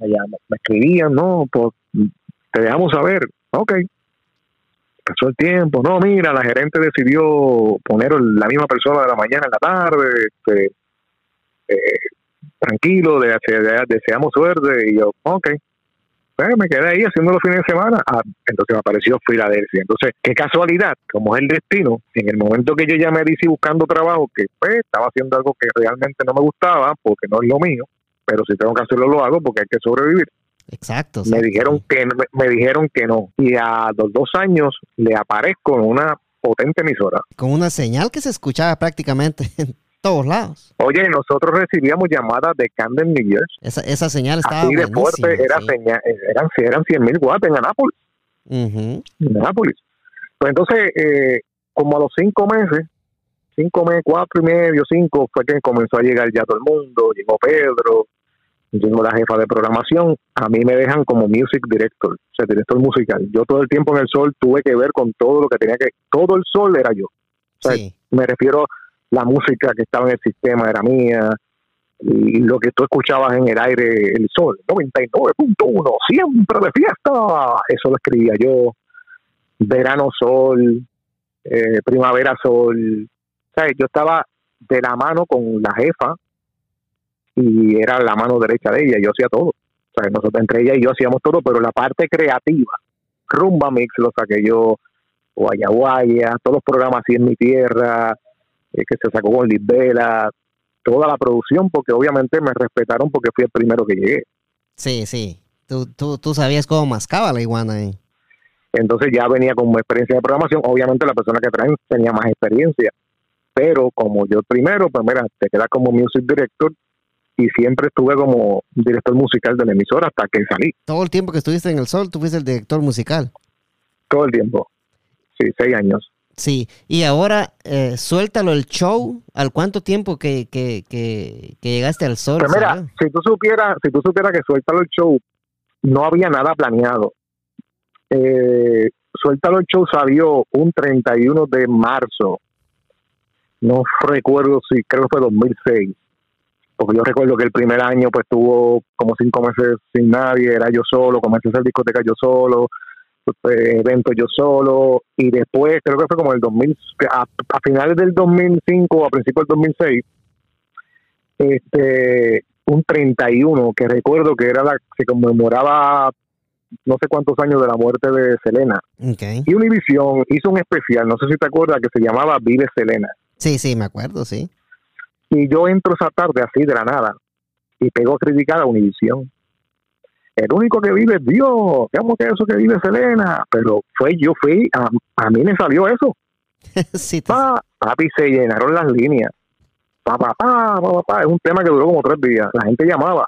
me, me escribían, no, pues te dejamos saber, ok. Pasó el tiempo, no, mira, la gerente decidió poner la misma persona de la mañana en la tarde, este, eh, tranquilo, de, deseamos suerte, y yo, ok. Pues me quedé ahí haciendo los fines de semana. Ah, entonces me apareció Filadelfia. Entonces, qué casualidad, como es el destino, en el momento que yo llamé a DC buscando trabajo, que pues estaba haciendo algo que realmente no me gustaba, porque no es lo mío, pero si tengo que hacerlo lo hago porque hay que sobrevivir. Exacto. Me dijeron que me, dijeron que no. Y a los dos años le aparezco en una potente emisora. Con una señal que se escuchaba prácticamente en todos lados. Oye, nosotros recibíamos llamadas de Camden, New York. Esa, esa señal estaba Así de fuerte, era señal, eran, eran 100 mil watts en Anápolis. En Anápolis. Pues entonces, eh, como a los cinco meses, cinco meses, cuatro y medio, cinco, fue que comenzó a llegar ya todo el mundo, llegó Pedro, llegó la jefa de programación, a mí me dejan como music director, o sea, director musical. Yo todo el tiempo en el sol tuve que ver con todo lo que tenía que, todo el sol era yo. O sea, me refiero la música que estaba en el sistema era mía, y lo que tú escuchabas en el aire, el sol, 99.1, siempre de fiesta, eso lo escribía yo, verano sol, eh, primavera sol, sea, yo estaba de la mano con la jefa y era la mano derecha de ella, yo hacía todo. Sea, nosotros entre ella y yo hacíamos todo, pero la parte creativa, Rumba Mix lo saqué yo, Guaya Guaya, todos los programas así en mi tierra, eh, que se sacó con toda la producción, porque obviamente me respetaron porque fui el primero que llegué. Sí, sí. Tú, tú, tú sabías cómo mascaba la iguana ahí. Entonces ya venía con experiencia de programación. Obviamente la persona que traen tenía más experiencia. Pero como yo primero, pues mira, te quedas como music director y siempre estuve como director musical de la emisora hasta que salí. Todo el tiempo que estuviste en el Sol, tú fuiste el director musical. Todo el tiempo. Sí, seis años. Sí, y ahora eh, suéltalo el show. ¿Al cuánto tiempo que, que, que, llegaste al sol? Pues mira, si tú supieras, si tú supieras que suéltalo el show, no había nada planeado. Eh, suéltalo el show salió un 31 de marzo. No recuerdo si creo que fue 2006. Porque yo recuerdo que el primer año pues tuvo como cinco meses sin nadie, era yo solo, comencé a hacer discoteca yo solo, eventos yo solo y después creo que fue como el 2000 a, finales del 2005 o a principios del 2006 este un 31 que recuerdo que era la se conmemoraba no sé cuántos años de la muerte de Selena. Y Univision hizo un especial, no sé si te acuerdas, que se llamaba Vive Selena. Sí, sí, me acuerdo, sí. Y yo entro esa tarde así de la nada y pego a criticar a Univision. El único que vive es Dios, ¿cómo que eso que vive Selena? Pero fue yo fui, a, a mí me salió eso. sí, papi, se llenaron las líneas. Pa, pa, pa, pa, pa, es un tema que duró como tres días. La gente llamaba.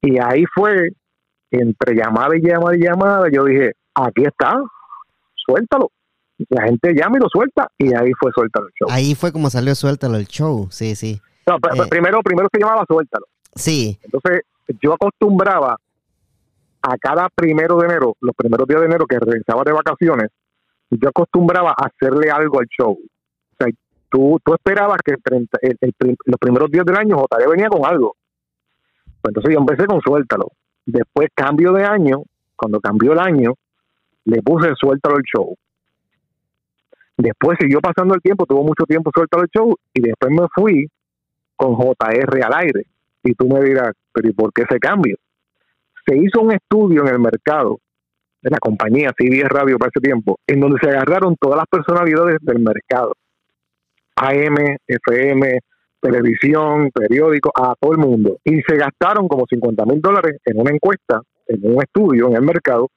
Y ahí fue, entre llamada y llamada y llamada, yo dije, aquí está, suéltalo. La gente llama y lo suelta. Y ahí fue suéltalo el show. Ahí fue como salió suéltalo el show, sí, sí. No, eh, primero, primero se llamaba suéltalo. Sí. Entonces, yo acostumbraba a cada primero de enero, los primeros días de enero que regresaba de vacaciones, yo acostumbraba hacerle algo al show. O sea, tú, tú esperabas que los primeros días del año JD venía con algo. Pues entonces yo empecé con suéltalo. Después cambio de año, cuando cambió el año, le puse suéltalo el show. Después siguió pasando el tiempo, tuvo mucho tiempo suéltalo el show y después me fui con JR al aire. Y tú me dirás, pero ¿y por qué ese cambio? Se hizo un estudio en el mercado de la compañía CBS Radio para ese tiempo, en donde se agarraron todas las personalidades del mercado. AM, FM, televisión, periódico, a todo el mundo. Y se gastaron como 50 mil dólares en una encuesta, en un estudio en el mercado,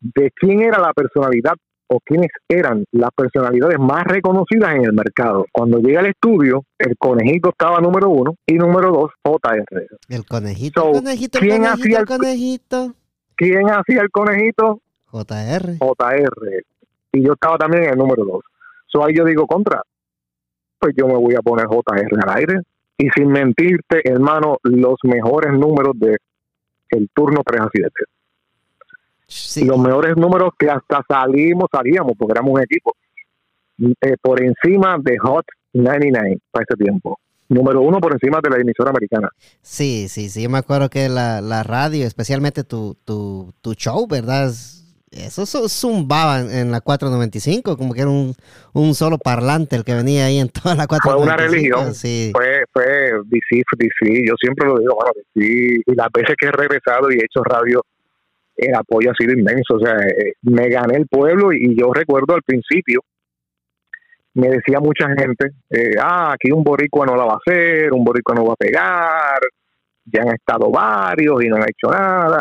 de quién era la personalidad o quiénes eran las personalidades más reconocidas en el mercado. Cuando llega el estudio, el conejito estaba número uno y número dos, JR. El conejito, el conejito, ¿quién hacía el conejito? ¿Quién hacía el conejito? JR. JR. Y yo estaba también en el número dos. So ahí yo digo, contra, pues yo me voy a poner JR al aire. Y sin mentirte, hermano, los mejores números de el turno 3 a 7. Sí. Los mejores números que hasta salimos, salíamos, porque éramos un equipo. Eh, por encima de Hot 99 para ese tiempo. Número uno por encima de la emisora americana. Sí, sí, sí. Yo me acuerdo que la, la radio, especialmente tu, tu, tu show, ¿verdad? Eso zumbaba en la 495, como que era un, un, solo parlante el que venía ahí en toda la 495. Fue una religión, sí. fue, fue DC, DC, yo siempre lo digo, bueno, DC, y las veces que he regresado y he hecho radio, el apoyo ha sido inmenso, o sea, eh, me gané el pueblo y yo recuerdo al principio, me decía mucha gente, eh, ah, aquí un boricua no la va a hacer, un boricua no va a pegar, ya han estado varios y no han hecho nada,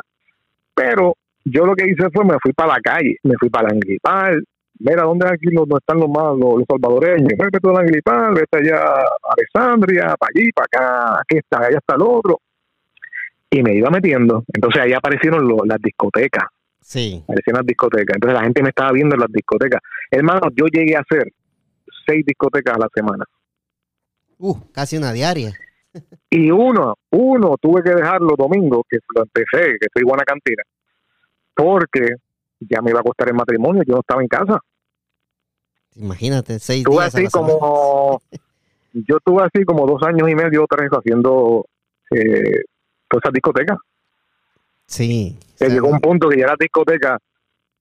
pero yo lo que hice fue me fui para la calle, me fui para Anglipal, mira dónde aquí no, están los más los, salvadoreños, vete a Anglipal, vete allá a para allí, para acá, aquí está, allá está el otro. Y me iba metiendo. Entonces ahí aparecieron las discotecas. Sí. Aparecieron las discotecas. Entonces la gente me estaba viendo en las discotecas. Hermano, yo llegué a hacer seis discotecas a la semana. Uh, casi una diaria. y uno, uno tuve que dejarlo domingo, que lo empecé, que soy buena cantina porque ya me iba a costar el matrimonio, yo no estaba en casa. Imagínate, seis días así como, yo estuve así como dos años y medio, tres, haciendo eh, todas esas discotecas. Sí. llegó un punto que ya la discoteca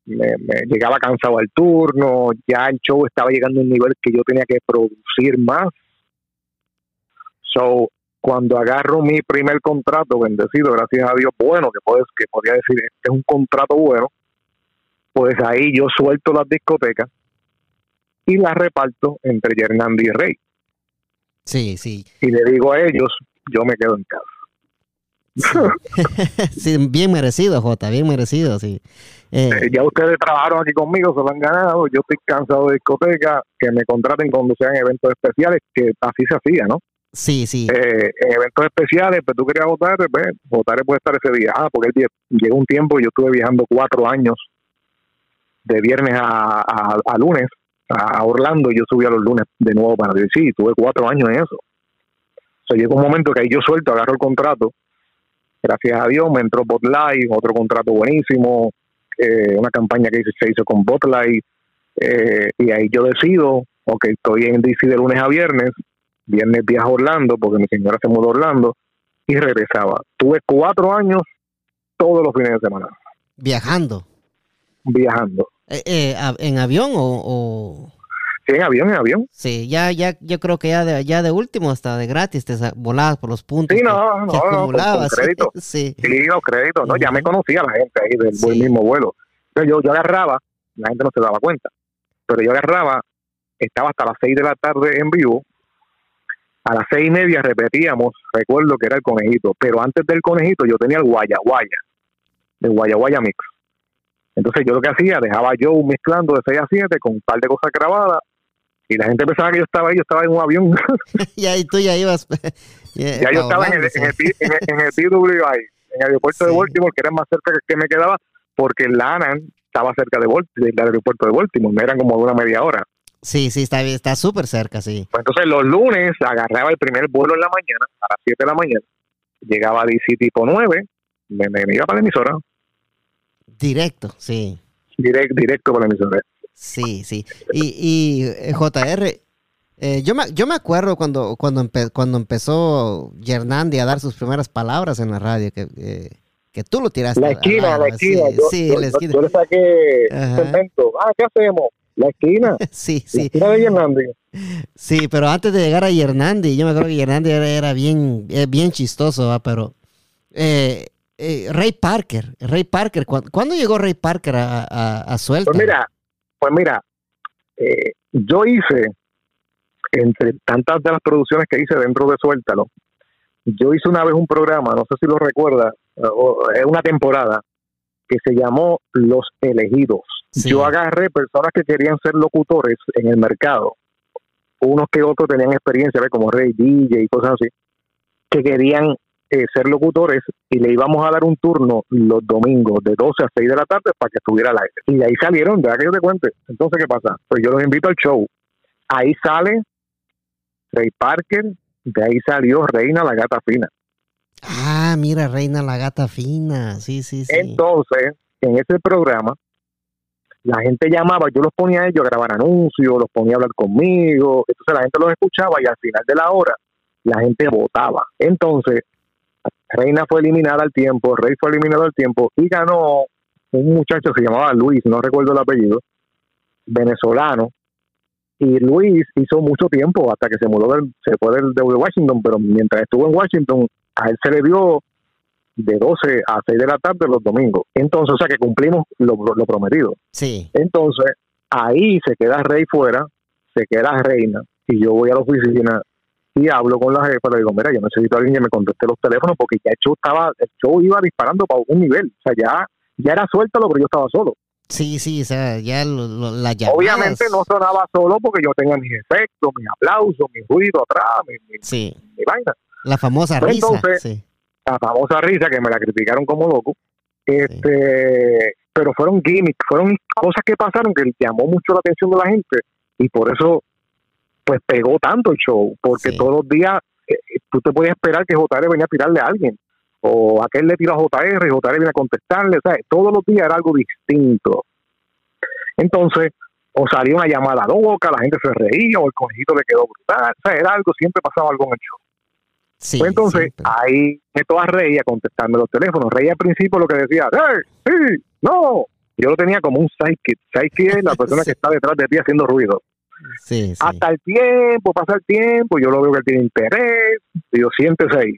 me, llegaba cansado al turno, ya el show estaba llegando a un nivel que yo tenía que producir más. So, cuando agarro mi primer contrato, bendecido, gracias a Dios, bueno, que puedes, que podría decir, este es un contrato bueno, pues ahí yo suelto las discotecas y las reparto entre Hernando y Rey. Sí, sí. Y le digo a ellos, yo me quedo en casa. Sí. bien merecido, Jota, bien merecido, sí. Eh, eh, ya ustedes trabajaron aquí conmigo, se lo han ganado. Yo estoy cansado de discoteca, que me contraten cuando sean eventos especiales, que así se hacía, ¿no? Sí, sí. Eh, en eventos especiales, pues tú querías votar, pues votar puede estar ese día. Ah, porque llegó un tiempo, yo estuve viajando cuatro años de viernes a, a, lunes a Orlando y yo subía los lunes de nuevo para decir, sí, tuve cuatro años en eso. O sea, llegó un momento que ahí yo suelto, agarro el contrato, gracias a Dios me entró Botlight, otro contrato buenísimo, eh, una campaña que se hizo con Botlight, eh, y ahí yo decido, ok, estoy en DC de lunes a viernes, viernes viajo a Orlando, porque mi señora se mudó a Orlando, y regresaba. Tuve cuatro años todos los fines de semana. ¿Viajando? Viajando. Eh, eh, ¿En avión o, Sí, en avión, en avión. Sí, ya, ya, yo creo que ya de, ya de último hasta de gratis te volabas por los puntos. Sí, no, no, no, con, crédito. sí. sí, los créditos, no, ya me conocía la gente ahí del mismo vuelo. Entonces yo, yo agarraba, la gente no se daba cuenta, pero yo agarraba, estaba hasta las seis de la tarde en vivo, a las seis y media repetíamos, recuerdo que era el conejito, pero antes del conejito yo tenía el guayaguaya, el guayaguaya mix. Entonces yo lo que hacía, dejaba yo mezclando de 6 a 7 con un par de cosas grabadas y la gente pensaba que yo estaba ahí, yo estaba en un avión. y ahí tú ya ibas. ya yo estaba en el, en, el, en, el, en el en el aeropuerto de Baltimore, que era más cerca que me quedaba, porque la ANAN estaba cerca de del aeropuerto de Baltimore, me eran como de una media hora. Sí, sí, está está súper cerca, sí. Pues entonces los lunes agarraba el primer vuelo en la mañana, a las 7 de la mañana, llegaba a DC tipo 9, me, me, iba para la emisora. Directo, sí. Direct, directo para la emisora. Sí, sí. Y, y eh, JR, eh, yo, me, yo me acuerdo cuando, cuando, cuando empezó Yernandi a dar sus primeras palabras en la radio, que, eh, que tú lo tiraste. La esquina, la esquina. Sí, yo, la esquina. Yo, le saqué segmento. Ah, ¿qué hacemos? La esquina. sí, sí. La esquina de Yernandi. Sí, pero antes de llegar a Yernandi, yo me acuerdo que Yernandi era, bien, bien chistoso, pero... Eh, Ray Parker, Ray Parker, ¿cuándo, llegó Ray Parker a, a, a Suelta? Pues mira, pues mira, eh, yo hice, entre tantas de las producciones que hice dentro de Suéltalo, yo hice una vez un programa, no sé si lo recuerda, es una temporada, que se llamó Los Elegidos. Yo agarré personas que querían ser locutores en el mercado, unos que otros tenían experiencia, como Rey DJ y cosas así, que querían eh, ser locutores y le íbamos a dar un turno los domingos de 12 a 6 de la tarde para que estuviera al aire. Y de ahí salieron, ya que yo te cuente. Entonces, ¿qué pasa? Pues yo los invito al show. Ahí sale Ray Parker, de ahí salió Reina la Gata Fina. Ah, mira, Reina la Gata Fina, sí, sí, sí. Entonces, en ese programa, la gente llamaba, yo los ponía a ellos a grabar anuncios, los ponía a hablar conmigo, entonces la gente los escuchaba y al final de la hora la gente votaba. Entonces, Reina fue eliminada al tiempo, Rey fue eliminado al tiempo y ganó un muchacho que se llamaba Luis, no recuerdo el apellido, venezolano. Y Luis hizo mucho tiempo hasta que se mudó del, se fue del, de Washington, pero mientras estuvo en Washington, a él se le dio de 12 a 6 de la tarde los domingos. Entonces, o sea que cumplimos lo, lo prometido. Sí. Entonces, ahí se queda Rey fuera, se queda Reina, y yo voy a la oficina y hablo con la jefa, le digo, mira, yo necesito a alguien que me conteste los teléfonos porque ya el show estaba, el show iba disparando para un nivel, o sea, ya, ya era suéltalo, pero yo estaba solo. Sí, sí, o sea, ya la Obviamente no sonaba solo porque yo tenía mis efectos, mis aplausos, mis ruidos atrás, mi, sí. vaina. La famosa risa. sí. La famosa risa que me la criticaron como loco. Este, pero fueron gimmicks, fueron cosas que pasaron que llamó mucho la atención de la gente y por eso pues pegó tanto el show, porque todos los días eh, tú te podías esperar que JR venía a tirarle a alguien, o aquel le tiró a JR y JR viene a contestarle, sea, todos los días era algo distinto. Entonces, o salía una llamada loca, la gente se reía, o el conejito le quedó brutal, o sea, era algo, siempre pasaba algo en el show. Sí, pues entonces, ahí me todas reía contestando los teléfonos. Reía al principio lo que decía, ¡eh! ¡Sí! ¡No! Yo lo tenía como un sidekick. Sidekick es la persona que está detrás de ti haciendo ruido. Hasta el tiempo, pasa el tiempo, yo lo veo que él tiene interés, y yo siéntese ahí.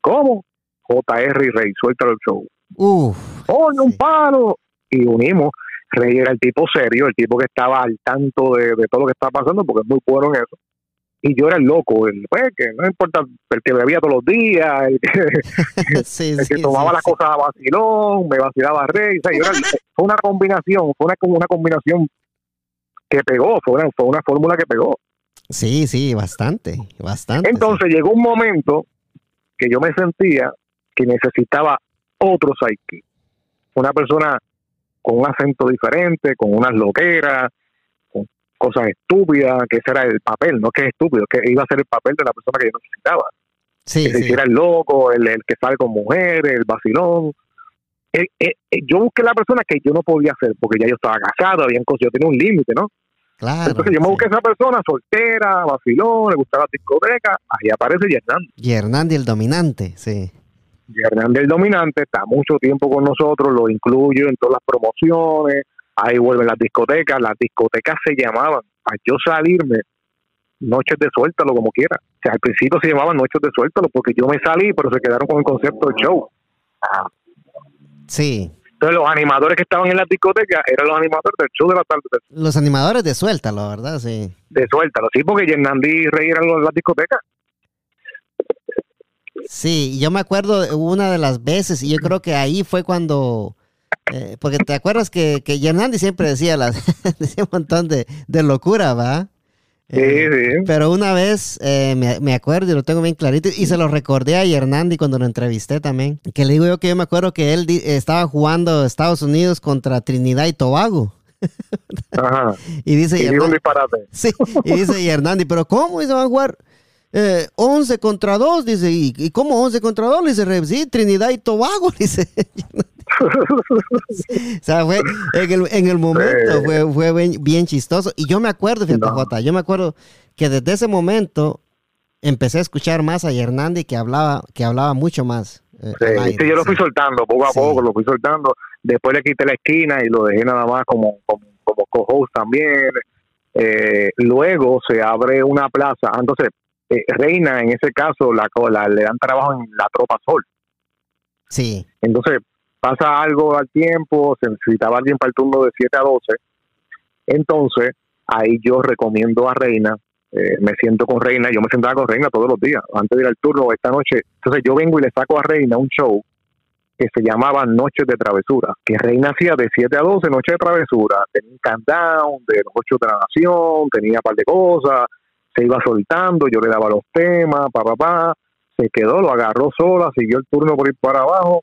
¿Cómo? JR y Rey, suelta el show. Uf. ¡Oye, un palo! Y unimos. Rey era el tipo serio, el tipo que estaba al tanto de, todo lo que estaba pasando, porque es muy bueno en eso. Y yo era el loco, el pues, que no importa, el que bebía todos los días, el que, tomaba las cosas a vacilón, me vacilaba a Rey. fue una combinación, fue una, una combinación que pegó, fue una, fue una fórmula que pegó. Sí, sí, bastante, bastante. Entonces llegó un momento que yo me sentía que necesitaba otro psyche. Una persona con un acento diferente, con unas loqueras, con cosas estúpidas, que ese era el papel, no que es estúpido, que iba a ser el papel de la persona que yo necesitaba. Sí, que se hiciera el loco, el, el, que sale con mujeres, el vacilón. Eh, eh, eh, yo busqué la persona que yo no podía hacer, porque ya yo estaba casado, había cosas, yo tenía un límite, ¿no? Claro, Entonces yo me busqué esa persona soltera, vacilón, le gustaba la discoteca, ahí aparece Yernandi. Yernandi el dominante, sí. Yernandi el dominante está mucho tiempo con nosotros, lo incluyo en todas las promociones, ahí vuelven las discotecas, las discotecas se llamaban a yo salirme noches de suéltalo como quiera. O sea, al principio se llamaban noches de suéltalo porque yo me salí, pero se quedaron con el concepto del show. Sí. Entonces los animadores que estaban en la discoteca eran los animadores del show de la tarde. Los animadores de Suéltalo, ¿verdad? Sí. De Suéltalo, sí, porque Hernandi y Rey eran los de la discoteca. Sí, yo me acuerdo una de las veces, y yo creo que ahí fue cuando, eh, porque te acuerdas que, que Hernandi siempre decía, las, decía un montón de, de locura, ¿va? Sí, Eh, sí. Pero una vez eh, me, me acuerdo y lo tengo bien clarito y se lo recordé a Hernandi cuando lo entrevisté también. Que le digo yo que yo me acuerdo que él estaba jugando Estados Unidos contra Trinidad y Tobago. Ajá. Y dice Y Hernandi, disparate. sí, y dice Hernandi, pero ¿cómo se van a jugar? Eh, 11 contra 2, dice, ¿y, y cómo 11 contra 2? Le dice, "Re- sí, Trinidad y Tobago, dice. O sea, fue en el, en el momento fue, fue bien, bien chistoso. Y yo me acuerdo, fíjate, No. Jota, yo me acuerdo que desde ese momento empecé a escuchar más a Hernandi que hablaba, que hablaba mucho más. eh, Sí, aire, sí, yo lo sí. fui soltando poco a poco, lo fui soltando. Después le quité la esquina y lo dejé nada más como, como, como co-host también. Eh, luego se abre una plaza. Entonces, eh, Reina, en ese caso, la, la- le dan trabajo en la Tropa Sol. Sí, Entonces, pasa algo al tiempo, se necesitaba alguien para el turno de 7 a 12. Entonces, ahí yo recomiendo a Reina, eh, me siento con Reina, yo me sentaba con Reina todos los días, antes de ir al turno esta noche. Entonces, yo vengo y le saco a Reina un show que se llamaba Noches de Travesura, que Reina hacía de 7 a 12 Noches de Travesura. Tenía un countdown de los ocho de la nación, tenía un par de cosas, se iba soltando, yo le daba los temas, pa, pa, pa. Se quedó, lo agarró sola, siguió el turno por ir para abajo,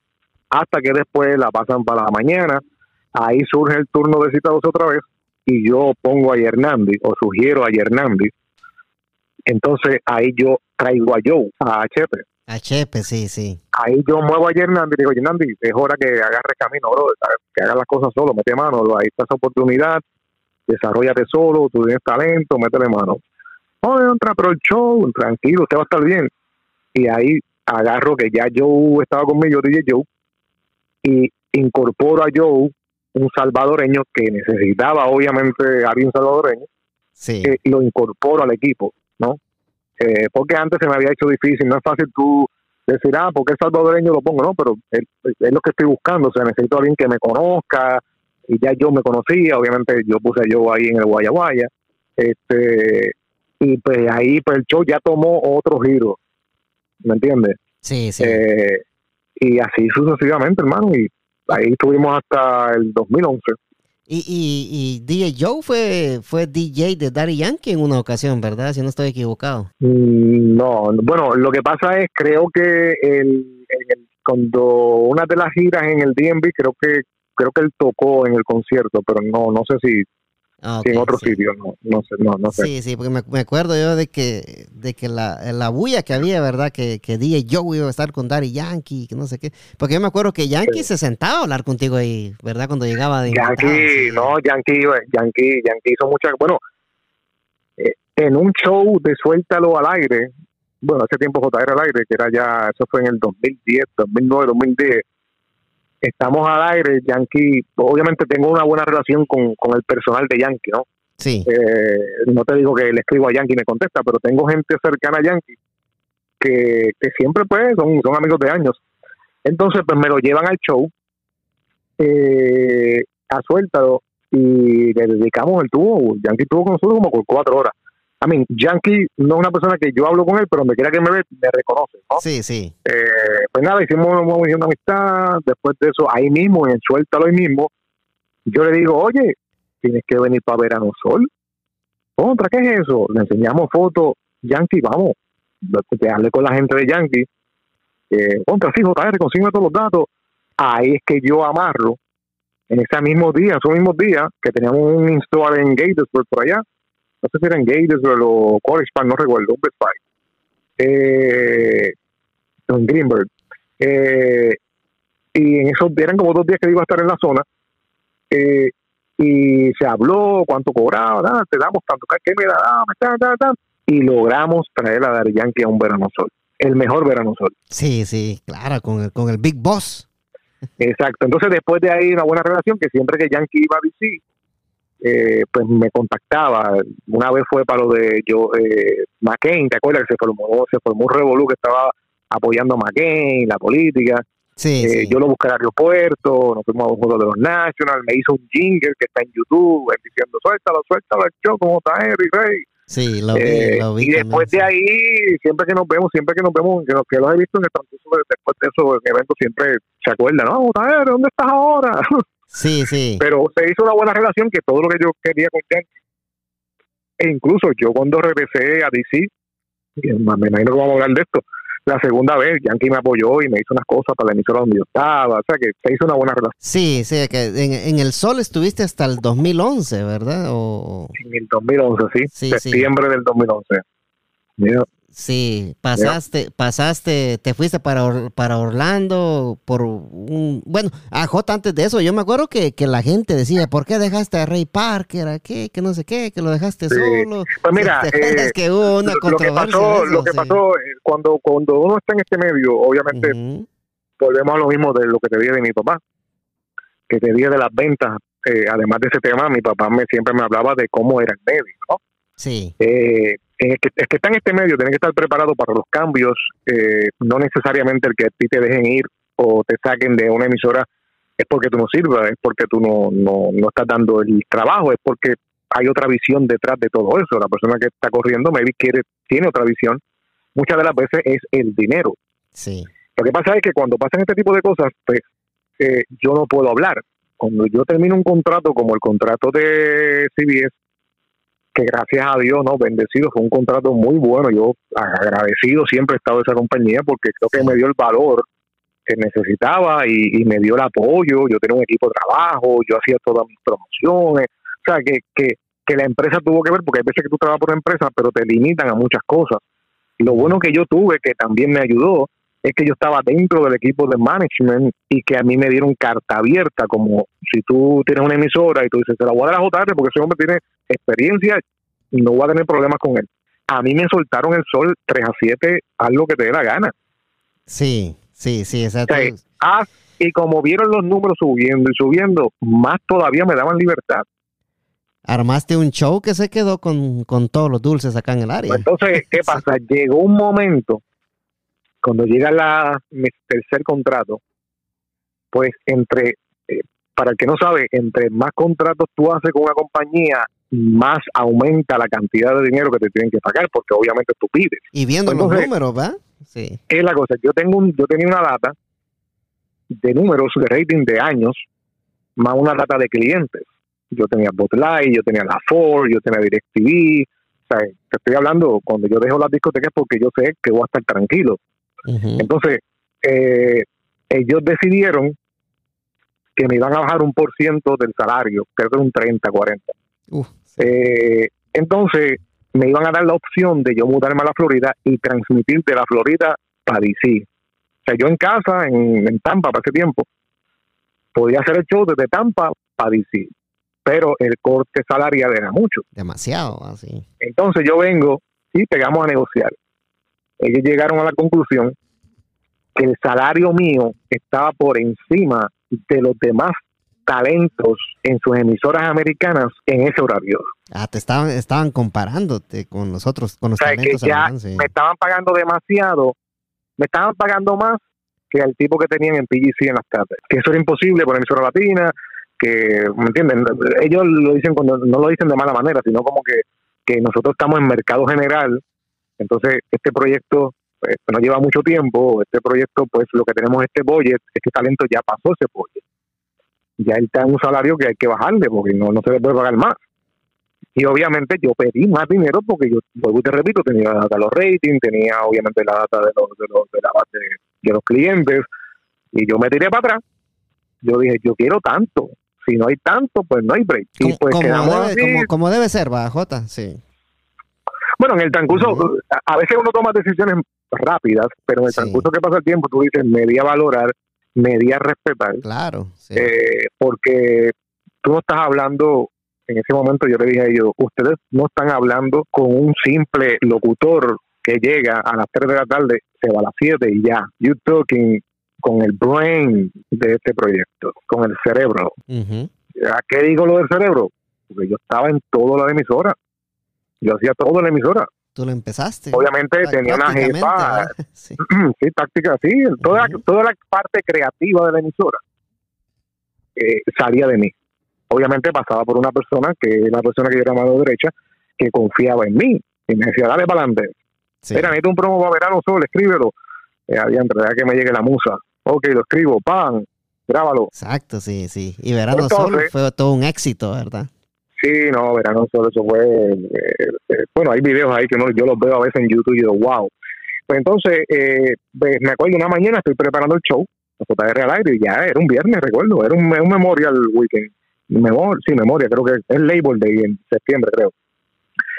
hasta que después la pasan para la mañana. Ahí surge el turno de cita 12 otra vez, y yo pongo a Hernandi, o sugiero a Hernandi. Entonces ahí yo traigo a Joe, a HP a Chepe, sí, sí. ahí yo muevo a Hernandi y digo, Hernandi, es hora que agarre camino, bro, que haga las cosas solo, mete mano, ahí está esa oportunidad, desarrollate solo, tú tienes talento, métele mano. No, entra, pero el show, tranquilo, usted va a estar bien. Y ahí agarro que ya Joe estaba conmigo, DJ Joe, y incorporo a Joe, un salvadoreño que necesitaba obviamente a alguien salvadoreño, Sí, que lo incorporo al equipo, ¿no? Eh, porque antes se me había hecho difícil, no es fácil tú decir, ah, porque el salvadoreño lo pongo, no, pero es, lo que estoy buscando, o sea, necesito a alguien que me conozca, y ya yo me conocía, obviamente yo puse a yo ahí en el Guaya Guaya, este, y pues ahí pues el show ya tomó otro giro, ¿me entiendes? sí, sí. Eh, y así sucesivamente, hermano, y ahí estuvimos hasta el 2011. Y, y, y DJ Joe fue, fue DJ de Daddy Yankee en una ocasión, ¿verdad? Si no estoy equivocado. Mm, No, bueno, lo que pasa es, creo que el, el- cuando una de las giras en el DMV, creo que creo que él tocó en el concierto, pero no no sé si, Ah, en otro sí. sitio, no, no sé, no, no sé. Sí, sí, porque me, me acuerdo yo de que, de que la, la bulla que había, ¿verdad? Que, que DJ Joe iba a estar con Daddy Yankee, que no sé qué. Porque yo me acuerdo que Yankee se sentaba a hablar contigo ahí, ¿verdad? Cuando llegaba de Yankee, no, Yankee, Yankee, Yankee hizo muchas, bueno, eh, en un show de Suéltalo al aire, bueno, hace tiempo JR al aire, que era ya, eso fue en el 2010, 2009, 2010, estamos al aire, Yankee, obviamente tengo una buena relación con, con el personal de Yankee, ¿no? Sí, Eh, no te digo que le escribo a Yankee y me contesta, pero tengo gente cercana a Yankee que, que siempre pues son, son amigos de años. Entonces pues me lo llevan al show, eh, a suéltalo y le dedicamos el tubo. Yankee estuvo con nosotros como por cuatro horas. A mí, Yankee no es una persona que yo hablo con él, pero donde quiera que me ve, me reconoce. ¿no? sí, sí. Eh, pues nada, hicimos una, una amistad. Después de eso, ahí mismo, en Suéltalo ahí mismo, yo le digo, oye, tienes que venir para Verano Sol. Contra, ¿qué es eso? Le enseñamos fotos. Yankee, vamos. Te hablé con la gente de Yankee. Eh, contra, sí, JR, consigue todos los datos. Ahí es que yo amarro. En ese mismo día, esos mismos días, que teníamos un install en Gatesburg por allá. No sé si era en Gatesburg o College Park, no recuerdo, un Best Buy. Eh, en Greenberg. Eh, y en esos eran como dos días que iba a estar en la zona. Eh, y se habló cuánto cobraba, nada, te damos tanto, ¿qué me da? Y logramos traer a Dar Yankee a un verano sol. El mejor verano sol. Sí, sí, claro, con el, con el Big Boss. Exacto. Entonces, después de ahí, una buena relación, que siempre que Yankee iba a DC, eh, pues me contactaba. Una vez fue para lo de yo, eh, McCain, ¿te acuerdas que se formó, se formó un revolú que estaba apoyando a McCain, la política? Sí, Eh, Yo lo busqué al aeropuerto, nos fuimos a un juego de los Nationals, me hizo un jingle que está en YouTube, él diciendo, suéltalo, suéltalo, yo, ¿cómo está Henry Rey? sí, lo vi, Eh, lo vi y después también, de ahí, siempre que nos vemos, siempre que nos vemos, que, los- que los he visto en el transcurso de, después de esos eventos, siempre se acuerdan, no, ¿dónde estás ahora? Sí, sí. Pero se hizo una buena relación, que todo lo que yo quería con Yankee. E incluso yo cuando regresé a DC, me imagino que vamos a hablar de esto, la segunda vez Yankee me apoyó y me hizo unas cosas para la emisora donde yo estaba, o sea que se hizo una buena relación. Sí, sí, que en, en el Sol estuviste hasta el 2011, ¿verdad? O, En el 2011, sí, Sí, sí. septiembre del 2011. Mira, sí, pasaste, pasaste, te fuiste para, Or- para Orlando por un... Bueno, a J antes de eso, yo me acuerdo que, que la gente decía, ¿por qué dejaste a Ray Parker aquí? Que no sé qué, que lo dejaste Sí. solo. Pues mira, ¿Te acuerdas eh, que hubo una lo, lo que pasó, de eso? lo que Sí. pasó eh, cuando, cuando uno está en este medio, obviamente volvemos a lo mismo de lo que te dije de mi papá, que te dije de las ventas. eh, además de ese tema, mi papá me siempre me hablaba de cómo era el medio, ¿no? Sí, Eh, es, que, es que está en este medio, tiene que estar preparado para los cambios, eh, no necesariamente el que a ti te dejen ir o te saquen de una emisora es porque tú no sirvas, es porque tú no, no, no estás dando el trabajo, es porque hay otra visión detrás de todo eso. La persona que está corriendo, maybe quiere, tiene otra visión. Muchas de las veces es el dinero. sí. Lo que pasa es que cuando pasan este tipo de cosas, pues eh, yo no puedo hablar. Cuando yo termino un contrato como el contrato de CBS, que gracias a Dios, no, bendecido, fue un contrato muy bueno. Yo agradecido siempre he estado de esa compañía porque creo que me dio el valor que necesitaba y, me dio el apoyo. Yo tenía un equipo de trabajo, yo hacía todas mis promociones. O sea, que, que, que la empresa tuvo que ver, porque hay veces que tú trabajas por una empresa, pero te limitan a muchas cosas. Lo bueno que yo tuve, que también me ayudó, es que yo estaba dentro del equipo de management y que a mí me dieron carta abierta, como si tú tienes una emisora y tú dices, se la voy a dar a JR porque ese hombre tiene experiencia y no voy a tener problemas con él. A mí me soltaron el sol 3 a 7, haz lo que te dé la gana. Sí, sí, sí, exacto. Sí. Haz, y como vieron los números subiendo y subiendo, más todavía me daban libertad. Armaste un show que se quedó con, con todos los dulces acá en el área. Entonces, ¿qué pasa? Llegó un momento, cuando llega la, mi tercer contrato, pues entre, eh, para el que no sabe, entre más contratos tú haces con una compañía, más aumenta la cantidad de dinero que te tienen que pagar, porque obviamente tú pides. y viendo pues los números, ¿va? Sí. Es la cosa, yo tengo un, yo tenía una data de números de rating de años, más una data de clientes. Yo tenía Botlight, yo tenía la Ford, yo tenía DirecTV. O sea, te estoy hablando, cuando yo dejo las discotecas porque yo sé que voy a estar tranquilo. Entonces, eh, ellos decidieron que me iban a bajar un por ciento del salario, creo que un 30, 40. Uf, sí. Eh, entonces, me iban a dar la opción de yo mudarme a la Florida y transmitir de la Florida para DC. O sea, yo en casa, en, en Tampa, para ese tiempo, podía hacer el show desde Tampa para DC, pero el corte salarial era mucho. Demasiado, así. Entonces yo vengo y pegamos a negociar. Ellos llegaron a la conclusión que el salario mío estaba por encima de los demás talentos en sus emisoras americanas en ese horario. Ah, te estaban, estaban comparándote con los otros, con los O sea, que talentos ya sí. me estaban pagando demasiado, me estaban pagando más que al tipo que tenían en PGC en las tardes. Que eso era imposible por emisora latina, que, ¿me entienden? Ellos lo dicen cuando no lo dicen de mala manera, sino como que, que nosotros estamos en mercado general, entonces este proyecto pues, no lleva mucho tiempo, este proyecto, pues lo que tenemos este budget, este talento ya pasó ese budget. Ya él está en un salario que hay que bajarle porque no, no se le puede pagar más. Y obviamente yo pedí más dinero porque yo, vuelvo y te repito, tenía la data de los ratings, tenía obviamente la data de los, de los, de la base de los clientes, y yo me tiré para atrás. Yo dije, yo quiero tanto. Si no hay tanto, pues no hay break. Y pues como debe, así. como, como debe ser, va, Jota, sí. Bueno, en el transcurso, a- a veces uno toma decisiones rápidas, pero en el Sí. transcurso que pasa el tiempo, tú dices, me di a valorar, me di a respetar, Claro, sí. eh, porque tú no estás hablando, en ese momento yo le dije a ellos, ustedes no están hablando con un simple locutor que llega a las 3 de la tarde, se va a las 7 y ya. You talking con el brain de este proyecto, con el cerebro. Ujú. ¿A qué digo lo del cerebro? porque yo estaba en todo la emisora. Yo hacía todo la emisora. Tú lo empezaste. Obviamente tenía una jefa. Sí. sí, táctica, sí. Toda, toda la parte creativa de la emisora eh, salía de mí. Obviamente pasaba por una persona, que la persona que yo era mano derecha, que confiaba en mí. Y me decía, dale para adelante. Mira, necesito un promo para verano solo, escríbelo. Eh, adiante, que me llegue la musa. Ok, lo escribo, pan, grábalo. Exacto, sí, sí. Y Verano Solo fue todo un éxito, ¿verdad? Sí, no, Verano Solo, eso fue. Eh, eh, bueno, hay videos ahí que yo los veo a veces en YouTube y digo, wow. Pues entonces, eh, me acuerdo una mañana, estoy preparando el show, JR al aire, y ya era un viernes, recuerdo, era un, un Memorial Weekend. Memor sí, Memoria, creo que es Label Day en septiembre, creo.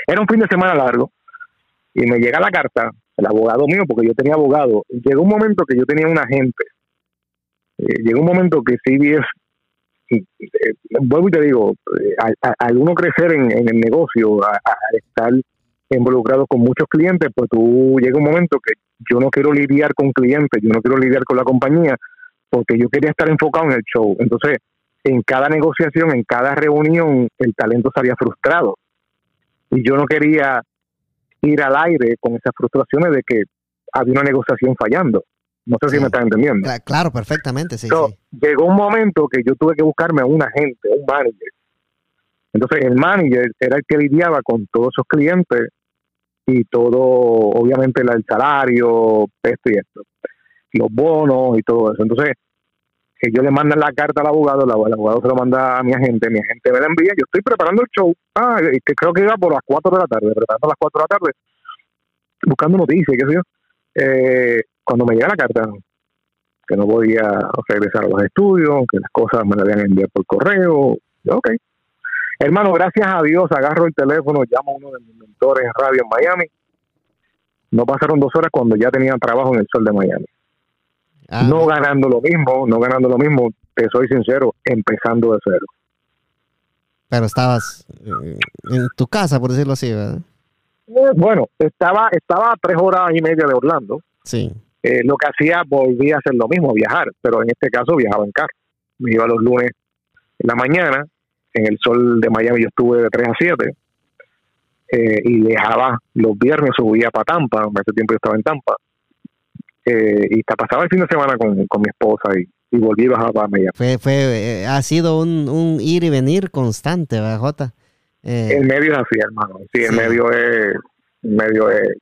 Era un fin de semana largo, y me llega la carta, el abogado mío, porque yo tenía abogado. Llegó un momento que yo tenía un agente eh, llega un momento que CBS, vuelvo y te digo, eh, al, uno crecer en, el negocio, al estar involucrado con muchos clientes, pues tú llega un momento que yo no quiero lidiar con clientes, yo no quiero lidiar con la compañía, porque yo quería estar enfocado en el show. Entonces, en cada negociación, en cada reunión, el talento salía frustrado. Y yo no quería ir al aire con esas frustraciones de que había una negociación fallando. No sé si me estás entendiendo. Claro, perfectamente, sí, Llegó un momento que yo tuve que buscarme a un agente, un manager. Entonces, el manager era el que lidiaba con todos esos clientes y todo, obviamente, el salario, esto y esto, los bonos y todo eso. Entonces, que yo le mando la carta al abogado, el abogado se lo manda a mi agente, mi agente me la envía, yo estoy preparando el show, ah, que creo que iba por las 4 de la tarde, preparando a las 4 de la tarde, buscando noticias, qué sé yo. Eh, cuando me llega la carta, que no podía regresar a los estudios, que las cosas me las habían enviado por correo, ok. Hermano, gracias a Dios, agarro el teléfono, llamo a uno de mis mentores en radio en Miami. No pasaron dos horas cuando ya tenía trabajo en el sol de Miami. Ah. no ganando lo mismo, no ganando lo mismo, te soy sincero, empezando de cero. Pero estabas eh, en tu casa, por decirlo así, ¿verdad? Eh, bueno, estaba, estaba a tres horas y media de Orlando. Sí. Eh, lo que hacía, volvía a hacer lo mismo, viajar, pero en este caso viajaba en carro. Me iba los lunes en la mañana, en el sol de Miami yo estuve de 3 a 7, eh, y viajaba los viernes, subía para Tampa, en ese tiempo yo estaba en Tampa, eh, y pasaba el fin de semana con, mi esposa y, y volví a bajar para Miami. Fue, fue, ha sido un, ir y venir constante, ¿verdad, Jota? el medio es así, hermano. Sí, el medio es, el medio es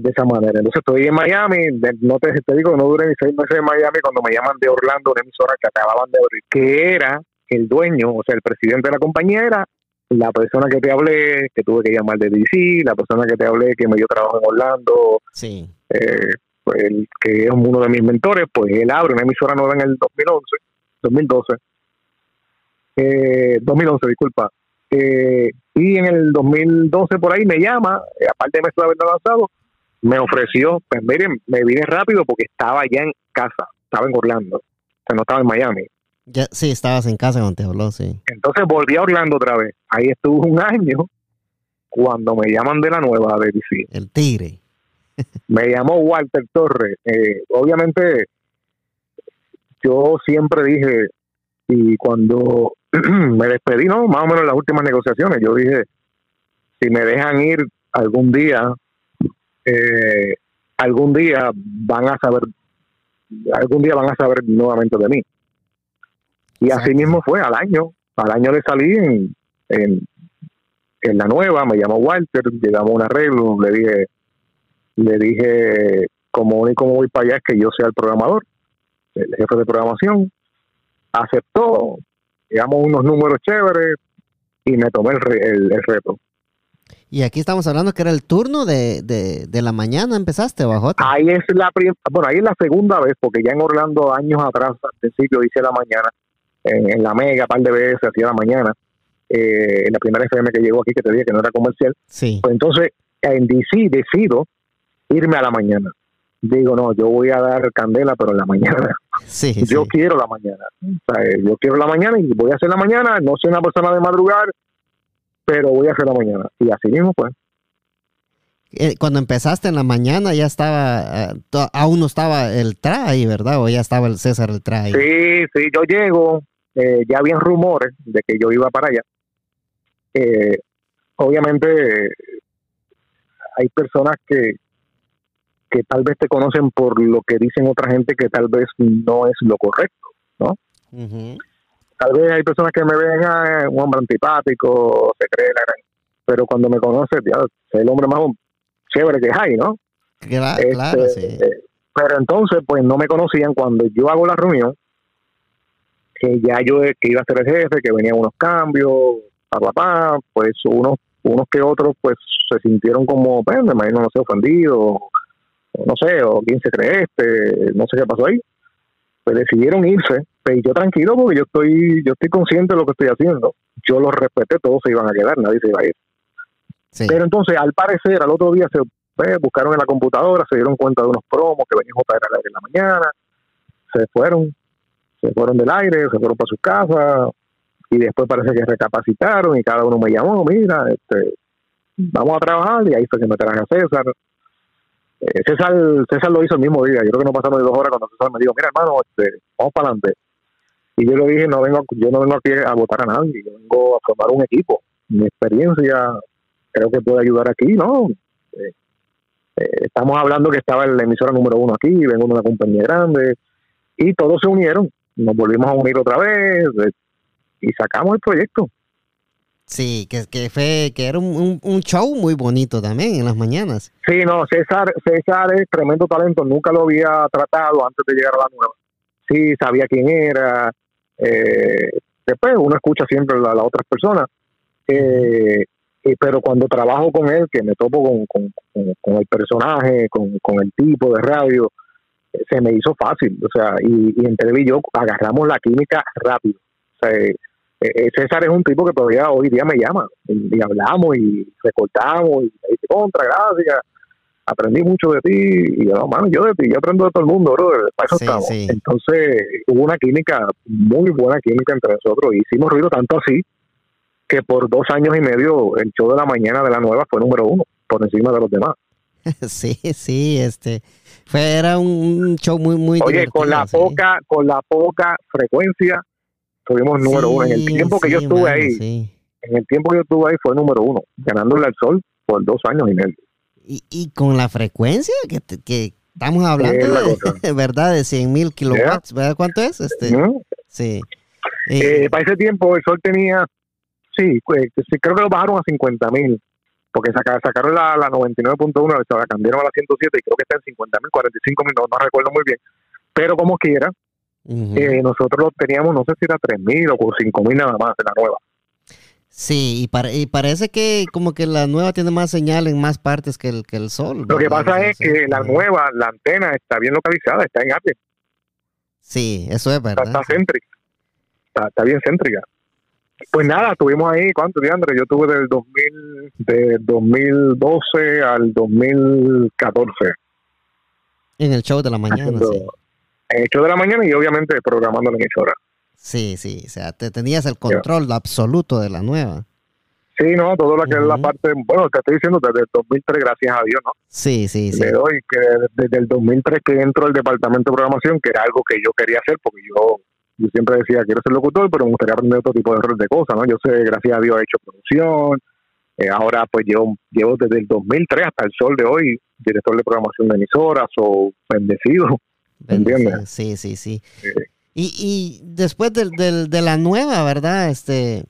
de esa manera. Entonces estoy en Miami, no te, te digo, no duré ni seis meses en Miami cuando me llaman de Orlando, una emisora que acababan de abrir, que era el dueño, o sea, el presidente de la compañía era la persona que te hablé, que tuve que llamar de DC, la persona que te hablé que me dio trabajo en Orlando, sí. Eh, pues, el, que es uno de mis mentores, pues él abre una emisora nueva en el 2011, 2012, eh, 2011, disculpa. Eh, y en el 2012 por ahí me llama, eh, aparte de me estuve habiendo lanzado, me ofreció, pues miren, me vine rápido porque estaba ya en casa, estaba en Orlando, o sea, no estaba en Miami. Ya, sí, estabas en casa cuando te habló, sí. Entonces volví a Orlando otra vez. Ahí estuve un año cuando me llaman de la nueva de DC. El Tigre. me llamó Walter Torres. Eh, obviamente, yo siempre dije, y cuando me despedí, ¿no? Más o menos en las últimas negociaciones, yo dije, si me dejan ir algún día, eh, algún día van a saber, algún día van a saber nuevamente de mí. Y así mismo fue, al año, al año le salí en, en, la nueva, me llamó Walter, llegamos a un arreglo, le dije, le dije, como único voy para allá es que yo sea el programador, el jefe de programación, aceptó, llegamos unos números chéveres y me tomé el, el reto. Y aquí estamos hablando que era el turno de, de, la mañana, ¿empezaste bajo? Ahí es la bueno, ahí es la segunda vez, porque ya en Orlando años atrás, al principio hice la mañana, en, la mega, par de veces hacía la mañana, eh, en la primera FM que llegó aquí, que te dije que no era comercial. Sí. Pues entonces, en DC decido irme a la mañana. Digo, no, yo voy a dar candela, pero en la mañana. Sí, yo quiero la mañana. O sea, yo quiero la mañana y voy a hacer la mañana. No soy una persona de madrugar, pero voy a hacer la mañana. Y así mismo pues. Eh, cuando empezaste en la mañana ya estaba, eh, aún no estaba el TRA ahí, ¿verdad? O ya estaba el César el TRA Sí, sí, yo llego, eh, ya habían rumores de que yo iba para allá. eh, obviamente hay personas que, que tal vez te conocen por lo que dicen otra gente que tal vez no es lo correcto, ¿no? Tal vez hay personas que me ven a ah, un hombre antipático, se cree la gran... Pero cuando me conoce, ya, soy el hombre más chévere que hay, ¿no? Claro, claro este, sí. Pero entonces, pues no me conocían cuando yo hago la reunión, que ya yo que iba a ser el jefe, que venían unos cambios, papá, pues unos unos que otros pues se sintieron como, pues, me imagino, no sé, ofendidos, no sé, o quién se cree este, no sé qué pasó ahí. Pues decidieron irse, pues, yo tranquilo porque yo estoy yo estoy consciente de lo que estoy haciendo. Yo los respeté, todos se iban a quedar, nadie se iba a ir. Pero entonces, al parecer, al otro día se pues, buscaron en la computadora, se dieron cuenta de unos promos que venían JR en la mañana, se fueron, se fueron del aire, se fueron para sus casas, y después parece que recapacitaron y cada uno me llamó, mira, este, vamos a trabajar y ahí fue que me traje a César. Eh, César, César lo hizo el mismo día, yo creo que no pasaron ni dos horas cuando César me dijo, mira hermano, este, vamos para adelante. Y yo le dije, no vengo, yo no vengo aquí a votar a nadie, yo vengo a formar un equipo. Mi experiencia creo que puede ayudar aquí, ¿no? Eh, eh, estamos hablando que estaba en la emisora número uno aquí, vengo de una compañía grande, y todos se unieron, nos volvimos a unir otra vez, y sacamos el proyecto. Sí, que, que fue que era un, un, show muy bonito también en las mañanas. Sí, no, César, César es tremendo talento, nunca lo había tratado antes de llegar a la nueva. Sí, sabía quién era. Eh, después uno escucha siempre a las otras personas. Eh, pero cuando trabajo con él, que me topo con, con, el personaje, con, el tipo de radio, se me hizo fácil. O sea, y, y entre él y yo agarramos la química rápido. Sea, eh, César es un tipo que todavía hoy día me llama y, hablamos y recortamos y contra, gracias, aprendí mucho de ti y yo, mano, yo de ti, yo aprendo de todo el mundo, bro, para eso estamos. Entonces hubo una química, muy buena química entre nosotros y hicimos ruido tanto así que por dos años y medio el show de la mañana de la nueva fue número uno, por encima de los demás. Sí, sí, este fue era un show muy muy Oye, con la poca con la poca frecuencia Tuvimos número uno. En el tiempo que yo estuve ahí, en el tiempo que yo estuve ahí fue número uno, ganándole al sol por dos años y medio. Y, y con la frecuencia que, que estamos hablando, de, ¿verdad? De 100 mil kilowatts, ¿verdad? ¿Cuánto es? Este, Sí. Eh, para ese tiempo el sol tenía, sí, pues, creo que lo bajaron a 50 mil, porque sacaron la, la 99.1, la cambiaron a la 107 y creo que está en 50 mil, 45 mil, no, no recuerdo muy bien. Pero como quiera, eh, nosotros teníamos, no sé si era 3.000 o 5.000 nada más de la nueva. Sí, y, parece que como que la nueva tiene más señal en más partes que el, que el sol. Lo que pasa es que la nueva, la antena está bien localizada, está en Apple. Sí, eso es verdad. Está, céntrica, está, bien céntrica. Pues nada, estuvimos ahí, ¿cuánto, Diandre? Yo tuve del 2000, de 2012 al 2014. En el show de la mañana, sí en de la mañana y obviamente programando la emisora. Sí, sí, o sea, te tenías el control absoluto de la nueva. Sí, no, todo lo que es la parte, bueno, te estoy diciendo desde el 2003, gracias a Dios, ¿no? Sí, sí, sí. Le doy que desde el 2003 que entro al departamento de programación, que era algo que yo quería hacer, porque yo, yo siempre decía, quiero ser locutor, pero me gustaría aprender otro tipo de, de cosas, ¿no? Yo sé, gracias a Dios, he hecho producción, eh, ahora pues yo llevo desde el 2003 hasta el sol de hoy, director de programación de emisoras o bendecido ¿Entiendes? Sí, sí, sí. Y, y después del, del, de la nueva, ¿verdad? Este,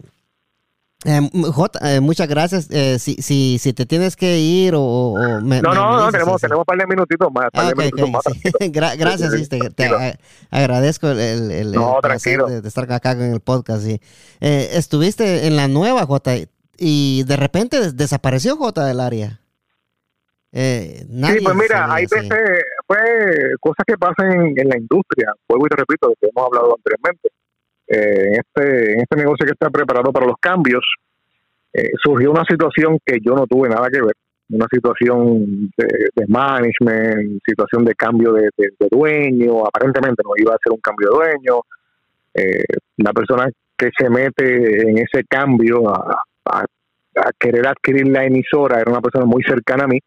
eh, J, eh, muchas gracias. Eh, si, si, si te tienes que ir o... no, no, no, tenemos, tenemos un par de minutitos más. Ah, gracias, sí, te, agradezco el, el, no, de, de, estar acá en el podcast. Sí. estuviste en la nueva, J, y de repente desapareció J del área. Eh, sí, pues mira, hay veces, pues, cosas que pasan en, la industria, vuelvo y te repito, lo que hemos hablado anteriormente. Eh, en, este, en este negocio que está preparado para los cambios, eh, surgió una situación que yo no tuve nada que ver, una situación de, management, situación de cambio de, dueño, aparentemente no iba a ser un cambio de dueño. la persona que se mete en ese cambio a, a querer adquirir la emisora era una persona muy cercana a mí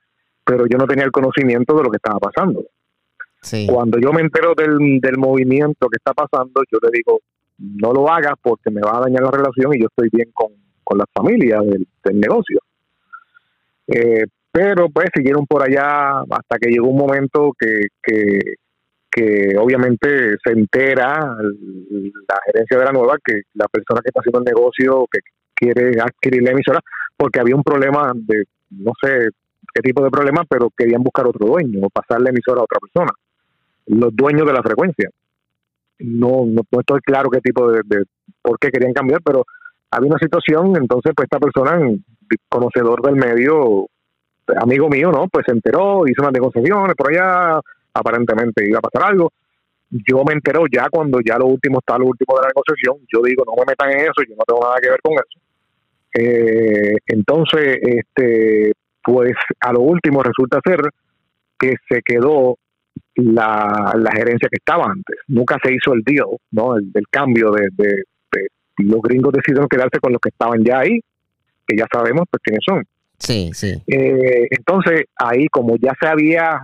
pero yo no tenía el conocimiento de lo que estaba pasando. Cuando yo me entero del, del movimiento que está pasando, yo le digo, no lo hagas porque me va a dañar la relación y yo estoy bien con, con la familia del, negocio. Eh, pero pues siguieron por allá hasta que llegó un momento que, que, que obviamente se entera la gerencia de la nueva que la persona que está haciendo el negocio, que quiere adquirir la emisora, porque había un problema de, no sé qué tipo de problema, pero querían buscar otro dueño o pasar la emisora a otra persona, los dueños de la frecuencia. No, no, estoy claro qué tipo de, de, por qué querían cambiar, pero había una situación, entonces pues esta persona, conocedor del medio, amigo mío, ¿no? Pues se enteró, hizo unas negociaciones por allá, aparentemente iba a pasar algo. Yo me entero ya cuando ya lo último está lo último de la negociación. Yo digo, no me metan en eso, yo no tengo nada que ver con eso. Eh, entonces, este, pues a lo último resulta ser que se quedó la, la gerencia que estaba antes. Nunca se hizo el deal, ¿no? El, cambio de, de, los gringos decidieron quedarse con los que estaban ya ahí, que ya sabemos pues quiénes son. Sí, sí. Eh, entonces, ahí como ya se había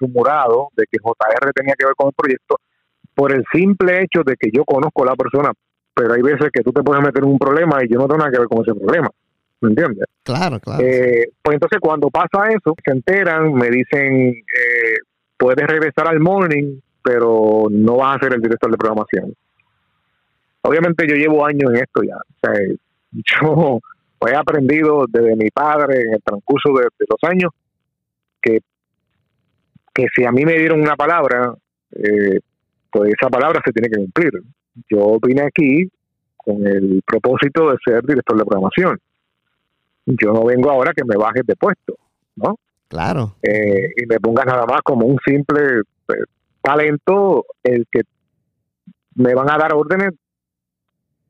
rumorado de que JR tenía que ver con el proyecto, por el simple hecho de que yo conozco a la persona, pero hay veces que tú te puedes meter en un problema y yo no tengo nada que ver con ese problema. ¿Me entiendes? Claro, claro. Eh, pues entonces cuando pasa eso, se enteran, me dicen, eh, puedes regresar al morning, pero no vas a ser el director de programación. Obviamente yo llevo años en esto ya. O sea, yo he aprendido desde mi padre en el transcurso de, los años que, que si a mí me dieron una palabra, eh, pues esa palabra se tiene que cumplir. Yo vine aquí con el propósito de ser director de programación. Yo no vengo ahora que me bajes de puesto, ¿no? Claro. Eh, y me pongas nada más como un simple eh, talento el que me van a dar órdenes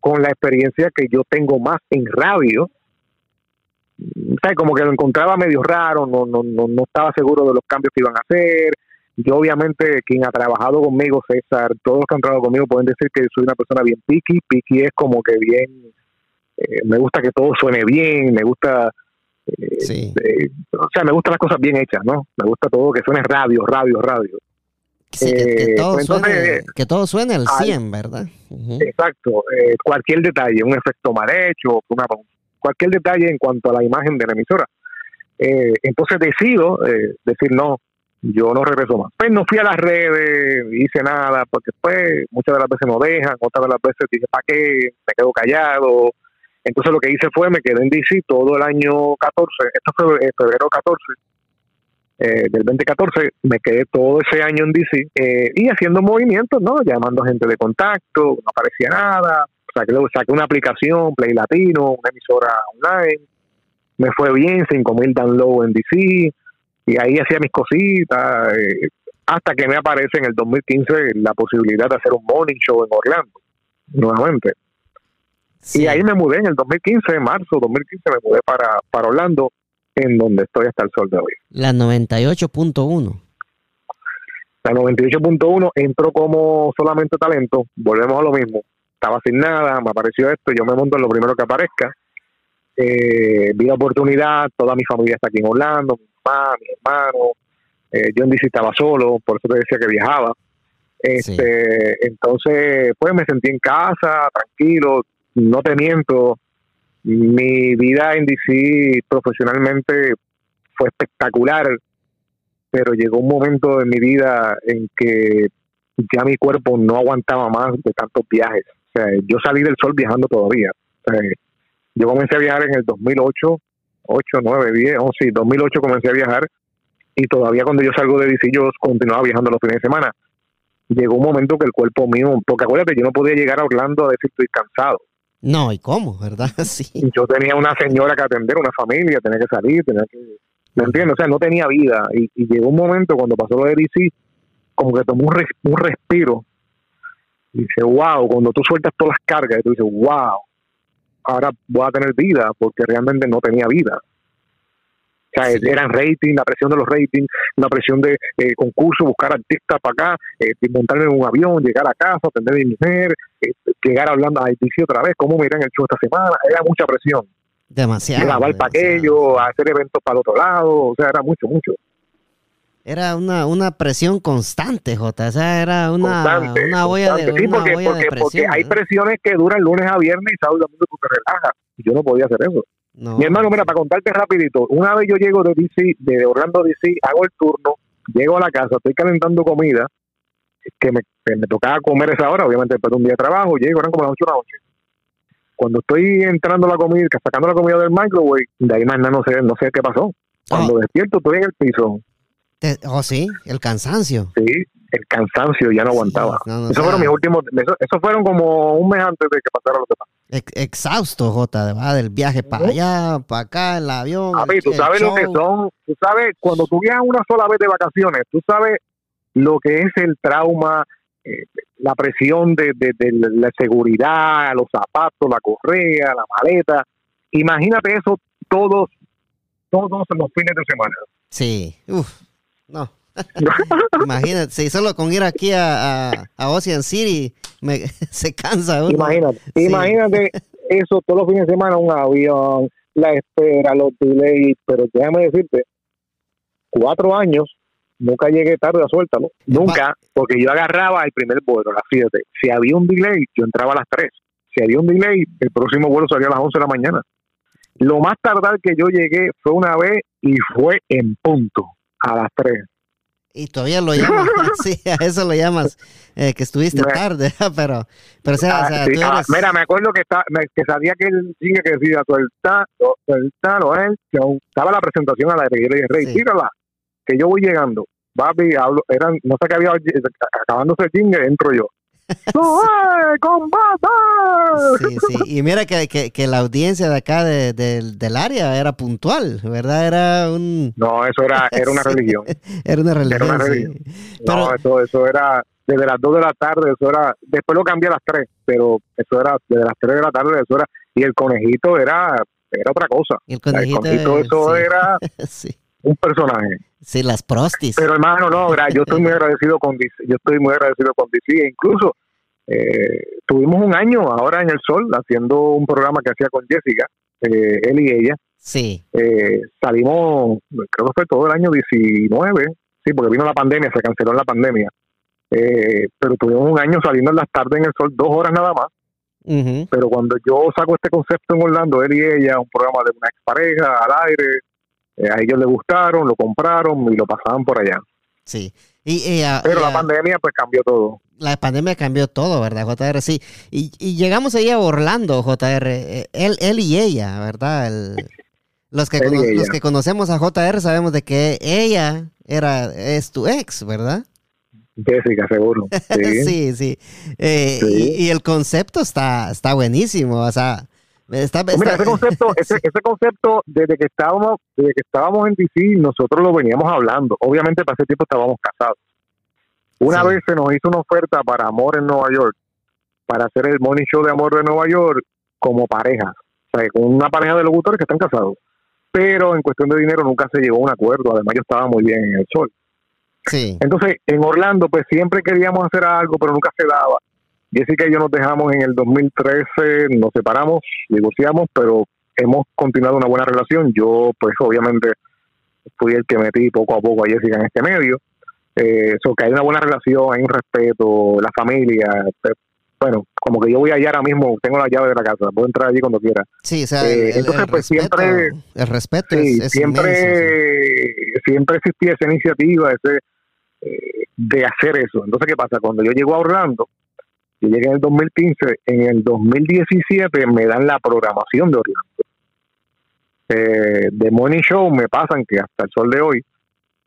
con la experiencia que yo tengo más en radio ¿sabes? como que lo encontraba medio raro, no, no, no, no estaba seguro de los cambios que iban a hacer. Yo obviamente, quien ha trabajado conmigo, César, todos los que han trabajado conmigo pueden decir que soy una persona bien picky. Picky es como que bien, eh, me gusta que todo suene bien, me gusta, eh, eh, o sea, me gustan las cosas bien hechas, ¿no? Me gusta todo que suene radio, radio, radio. que, todo pues suene, que, todo suene, al 100, ¿verdad? Exacto. cualquier detalle, un efecto mal hecho, una, cualquier detalle en cuanto a la imagen de la emisora. Eh, entonces decido eh, decir no, yo no regreso más. Pues no fui a las redes, hice nada, porque pues muchas de las veces no dejan, otras de las veces dije, ¿para qué? Me quedo callado. Entonces lo que hice fue, me quedé en DC todo el año 14, esto fue eh, febrero 14, del 2014, me quedé todo ese año en DC y haciendo movimientos, ¿no? Llamando gente de contacto, no aparecía nada, saqué, saqué una aplicación, Play Latino, una emisora online, me fue bien, 5000 downloads en DC, y ahí hacía mis cositas, eh, hasta que me aparece en el 2015 la posibilidad de hacer un morning show en Orlando, nuevamente. Y ahí me mudé en el 2015, en marzo 2015, me mudé para, para Orlando, en donde estoy hasta el sol de hoy. La 98.1. La 98.1 entró como solamente talento, volvemos a lo mismo estaba sin nada, me apareció esto, yo me monto en lo primero que aparezca. Eh, vi la oportunidad, toda mi familia está aquí en Orlando, mi mamá, mi hermano, eh, yo en DC estaba solo, por eso te decía que viajaba. Este, Entonces, pues me sentí en casa, tranquilo, no te miento, mi vida en DC profesionalmente fue espectacular, pero llegó un momento en mi vida en que ya mi cuerpo no aguantaba más de tantos viajes. O sea, yo salí del sol viajando todavía. yo comencé a viajar en el 2008, 8, 9, 10, 11, 2008 comencé a viajar y todavía cuando yo salgo de DC yo continuaba viajando los fines de semana. Llegó un momento que el cuerpo mío, porque acuérdate, yo no podía llegar a Orlando a decir estoy cansado. No, ¿y cómo? ¿Verdad? Sí. Yo tenía una señora que atender, una familia, tenía que salir, tenía que... ¿Me entiendes? O sea, no tenía vida. Y, llegó un momento cuando pasó lo de DC, como que tomó un, un respiro dice, wow, cuando tú sueltas todas las cargas, tú dices, wow, ahora voy a tener vida, porque realmente no tenía vida. O sea, eran rating, la presión de los ratings, la presión de eh, concurso, buscar artistas para acá, eh, montarme en un avión, llegar a casa, atender a mi mujer, eh, llegar hablando a DC otra vez, cómo me irán el show esta semana, era mucha presión. Demasiado. Grabar para aquello, hacer eventos para el otro lado, o sea, era mucho, mucho. Era una, una presión constante, Jota. O sea, era una, una olla de Sí, porque, porque, hay presiones que duran lunes a viernes y sábado y domingo tú te relajas. yo no podía hacer eso. Mi hermano, mira, para contarte rapidito, una vez yo llego de DC, de Orlando DC, hago el turno, llego a la casa, estoy calentando comida, que me, me tocaba comer esa hora, obviamente después de un día de trabajo, llego, eran como las 8 de la noche. Cuando estoy entrando la comida, sacando la comida del microwave, de ahí más nada no sé, no sé qué pasó. Cuando ah. despierto estoy en el piso. oh, sí, el cansancio. Sí, el cansancio ya no aguantaba. eso fueron mis últimos, eso, fueron como un mes antes de que pasara lo que pasó. Exhausto, J, va del viaje para allá, para acá, el avión. A mí, tú sabes lo que son, tú sabes, cuando tú viajas una sola vez de vacaciones, tú sabes lo que es el trauma, eh, la presión de, de, la seguridad, los zapatos, la correa, la maleta. Imagínate eso todos, todos los fines de semana. Sí, uff, no. Imagínate, si solo con ir aquí a, a, Ocean City me, se cansa Imagínate, imagínate eso todos los fines de semana, un avión, la espera, los delays, pero déjame decirte, cuatro años, nunca llegué tarde a suéltalo, nunca, porque yo agarraba el primer vuelo a las 7. Si había un delay, yo entraba a las 3. Si había un delay, el próximo vuelo salía a las 11 de la mañana. Lo más tardar que yo llegué fue una vez y fue en punto, a las 3. Y todavía lo llamas, sí, a eso lo llamas, eh, que estuviste tarde, pero, pero o sea, ah, ah, mira, me acuerdo que, está, que sabía que él sigue que decía, suelta, suelta, no él, que estaba la presentación a la de y Rey, tírala, que yo voy llegando, papi, hablo, eran, no sé qué había, acabándose el jingle, entro yo, Sí, sí. Y mira que, que, la audiencia de acá de, del área era puntual, ¿verdad? Era un... No, eso era, era una religión. Era una religión. No, eso, eso era desde las 2 de la tarde, eso era... Después lo cambié a las 3, pero eso era desde las 3 de la tarde, eso era... Y el conejito era, era otra cosa. El conejito, eso era... sí un personaje. Sí, las prostis. Pero hermano, no, yo estoy muy agradecido con DC, yo estoy muy agradecido con DC, e incluso eh, tuvimos un año ahora en el Sol haciendo un programa que hacía con Jessica, eh, él y ella. Sí. Eh, salimos, creo que fue todo el año 19, sí, porque vino la pandemia, se canceló la pandemia. pero tuvimos un año saliendo en las tardes en el Sol, dos horas nada más. Pero cuando yo saco este concepto en Orlando, él y ella, un programa de una expareja al aire, eh, a ellos les gustaron, lo compraron y lo pasaban por allá. Sí. Y, ah, Pero la pandemia pues cambió todo. La pandemia cambió todo, ¿verdad, JR? Sí. Y, llegamos ahí a Orlando, JR. Eh, él, él y ella, ¿verdad? los, que los que conocemos a JR sabemos de que ella era es tu ex, ¿verdad? Jessica, seguro. Sí, sí. Eh, y, y, el concepto está, está buenísimo. O sea, Mira, ese concepto, ese, ese, concepto, desde que estábamos, desde que estábamos en DC, nosotros lo veníamos hablando. Obviamente, para ese tiempo estábamos casados. Una vez se nos hizo una oferta para Amor en Nueva York, para hacer el Morning Show de Amor de Nueva York como pareja, o sea, con una pareja de locutores que están casados. Pero en cuestión de dinero nunca se llegó a un acuerdo. Además, yo estaba muy bien en el sol. Sí. Entonces, en Orlando, pues siempre queríamos hacer algo, pero nunca se daba. Jessica y yo nos dejamos en el 2013, nos separamos, divorciamos, pero hemos continuado una buena relación. Yo, pues obviamente, fui el que metí poco a poco a Jessica en este medio. Eh, que hay una buena relación, hay un respeto, la familia. Pues, bueno, como que yo voy allá ahora mismo, tengo la llave de la casa, puedo entrar allí cuando quiera. Sí, o sea, eh, entonces, pues siempre. El respeto es, siempre, siempre existía esa iniciativa ese eh, de hacer eso. Entonces, ¿qué pasa? Cuando yo llego a Orlando, yo llegué en el 2015, en el 2017 me dan la programación de Orlando. Eh, de Money Show me pasan, que hasta el sol de hoy,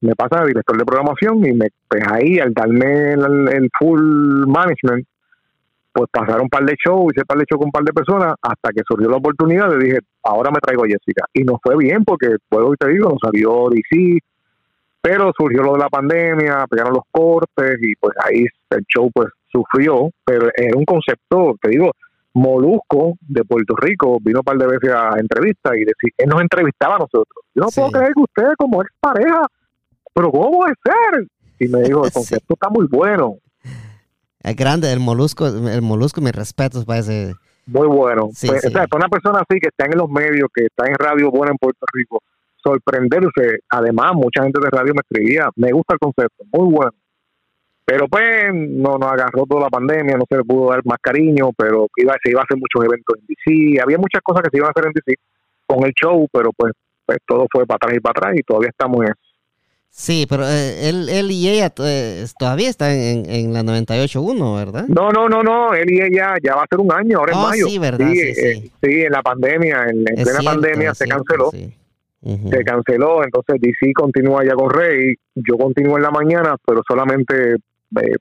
me pasan a director de programación y me, pues ahí al darme el, full management, pues pasaron un par de shows, hice un par de shows con un par de personas, hasta que surgió la oportunidad de dije, ahora me traigo a Jessica. Y nos fue bien porque, puedo y te digo, nos salió DC, pero surgió lo de la pandemia, pegaron los cortes y pues ahí el show pues sufrió, pero era un concepto, te digo, Molusco de Puerto Rico vino un par de veces a entrevista y decir, él nos entrevistaba a nosotros. Yo no puedo creer que usted como ex pareja, pero ¿cómo puede ser? Y me dijo, el concepto está muy bueno. Es grande, el molusco, el molusco, mis respetos para ese. Muy bueno. Pues, o sea, para una persona así que está en los medios, que está en radio buena en Puerto Rico, sorprenderse. Además, mucha gente de radio me escribía, me gusta el concepto, muy bueno. Pero pues no nos agarró toda la pandemia, no se le pudo dar más cariño, pero iba, se iba a hacer muchos eventos en DC, había muchas cosas que se iban a hacer en DC con el show, pero pues, pues todo fue para atrás y para atrás y todavía estamos en eso. Sí, pero eh, él, él y ella eh, todavía están en, en la 98.1, ¿verdad? No, no, no, no, él y ella ya va a ser un año, ahora en oh, mayo. Sí, ¿verdad? Sí, eh, sí, en la pandemia, en, plena pandemia se canceló. Se canceló, entonces DC continúa ya con Rey, yo continúo en la mañana, pero solamente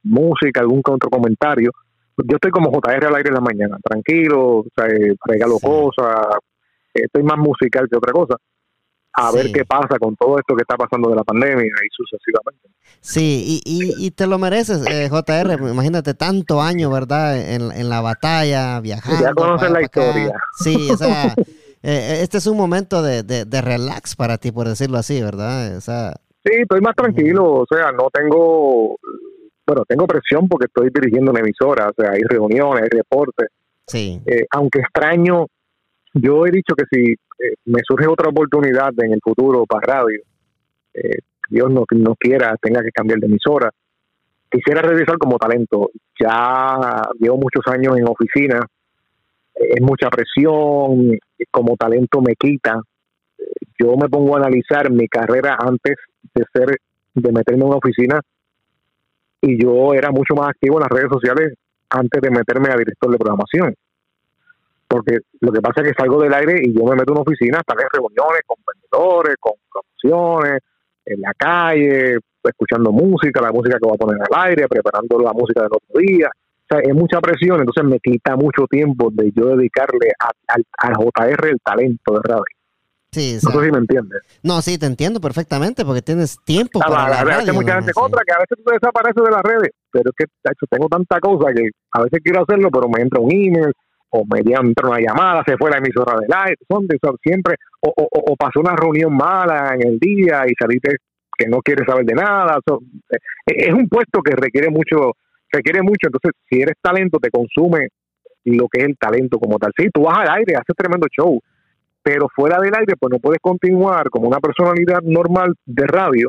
música, algún otro comentario. Yo estoy como JR al aire en la mañana, tranquilo, o sea, regalo cosas, estoy más musical que otra cosa a ver qué pasa con todo esto que está pasando de la pandemia y sucesivamente. Sí, y, y, te lo mereces, eh, JR, imagínate tanto año, ¿verdad? En, la batalla, viajando. Ya conoces la historia. Sí, o sea, eh, este es un momento de, de, relax para ti, por decirlo así, ¿verdad? O sea, sí, estoy más tranquilo, o sea, no tengo, bueno, tengo presión porque estoy dirigiendo una emisora, o sea, hay reuniones, hay reportes. Sí. Eh, aunque extraño yo he dicho que si eh, me surge otra oportunidad en el futuro para radio, eh, Dios no, no quiera, tenga que cambiar de emisora, quisiera regresar como talento. Ya llevo muchos años en oficina, es mucha presión, como talento me quita. Yo me pongo a analizar mi carrera antes de ser, de meterme en una oficina y yo era mucho más activo en las redes sociales antes de meterme a director de programación porque lo que pasa es que salgo del aire y yo me meto en una oficina, están en reuniones con vendedores, con promociones, en la calle, escuchando música, la música que voy a poner al aire, preparando la música del otro día. O sea, es mucha presión, entonces me quita mucho tiempo de yo dedicarle al JR el talento de radio. Sí, no sé si me entiendes. No, sí, te entiendo perfectamente porque tienes tiempo para la, radio. mucha gente contra que a veces tú desapareces de las redes, pero es que hecho, tengo tanta cosa que a veces quiero hacerlo, pero me entra un email, o mediante una llamada se fue la emisora del aire, son, son siempre, o, o, o, pasó una reunión mala en el día y saliste que no quieres saber de nada. Eh, es un puesto que requiere mucho, requiere mucho, entonces si eres talento te consume lo que es el talento como tal. Sí, tú vas al aire, haces tremendo show, pero fuera del aire pues no puedes continuar como una personalidad normal de radio,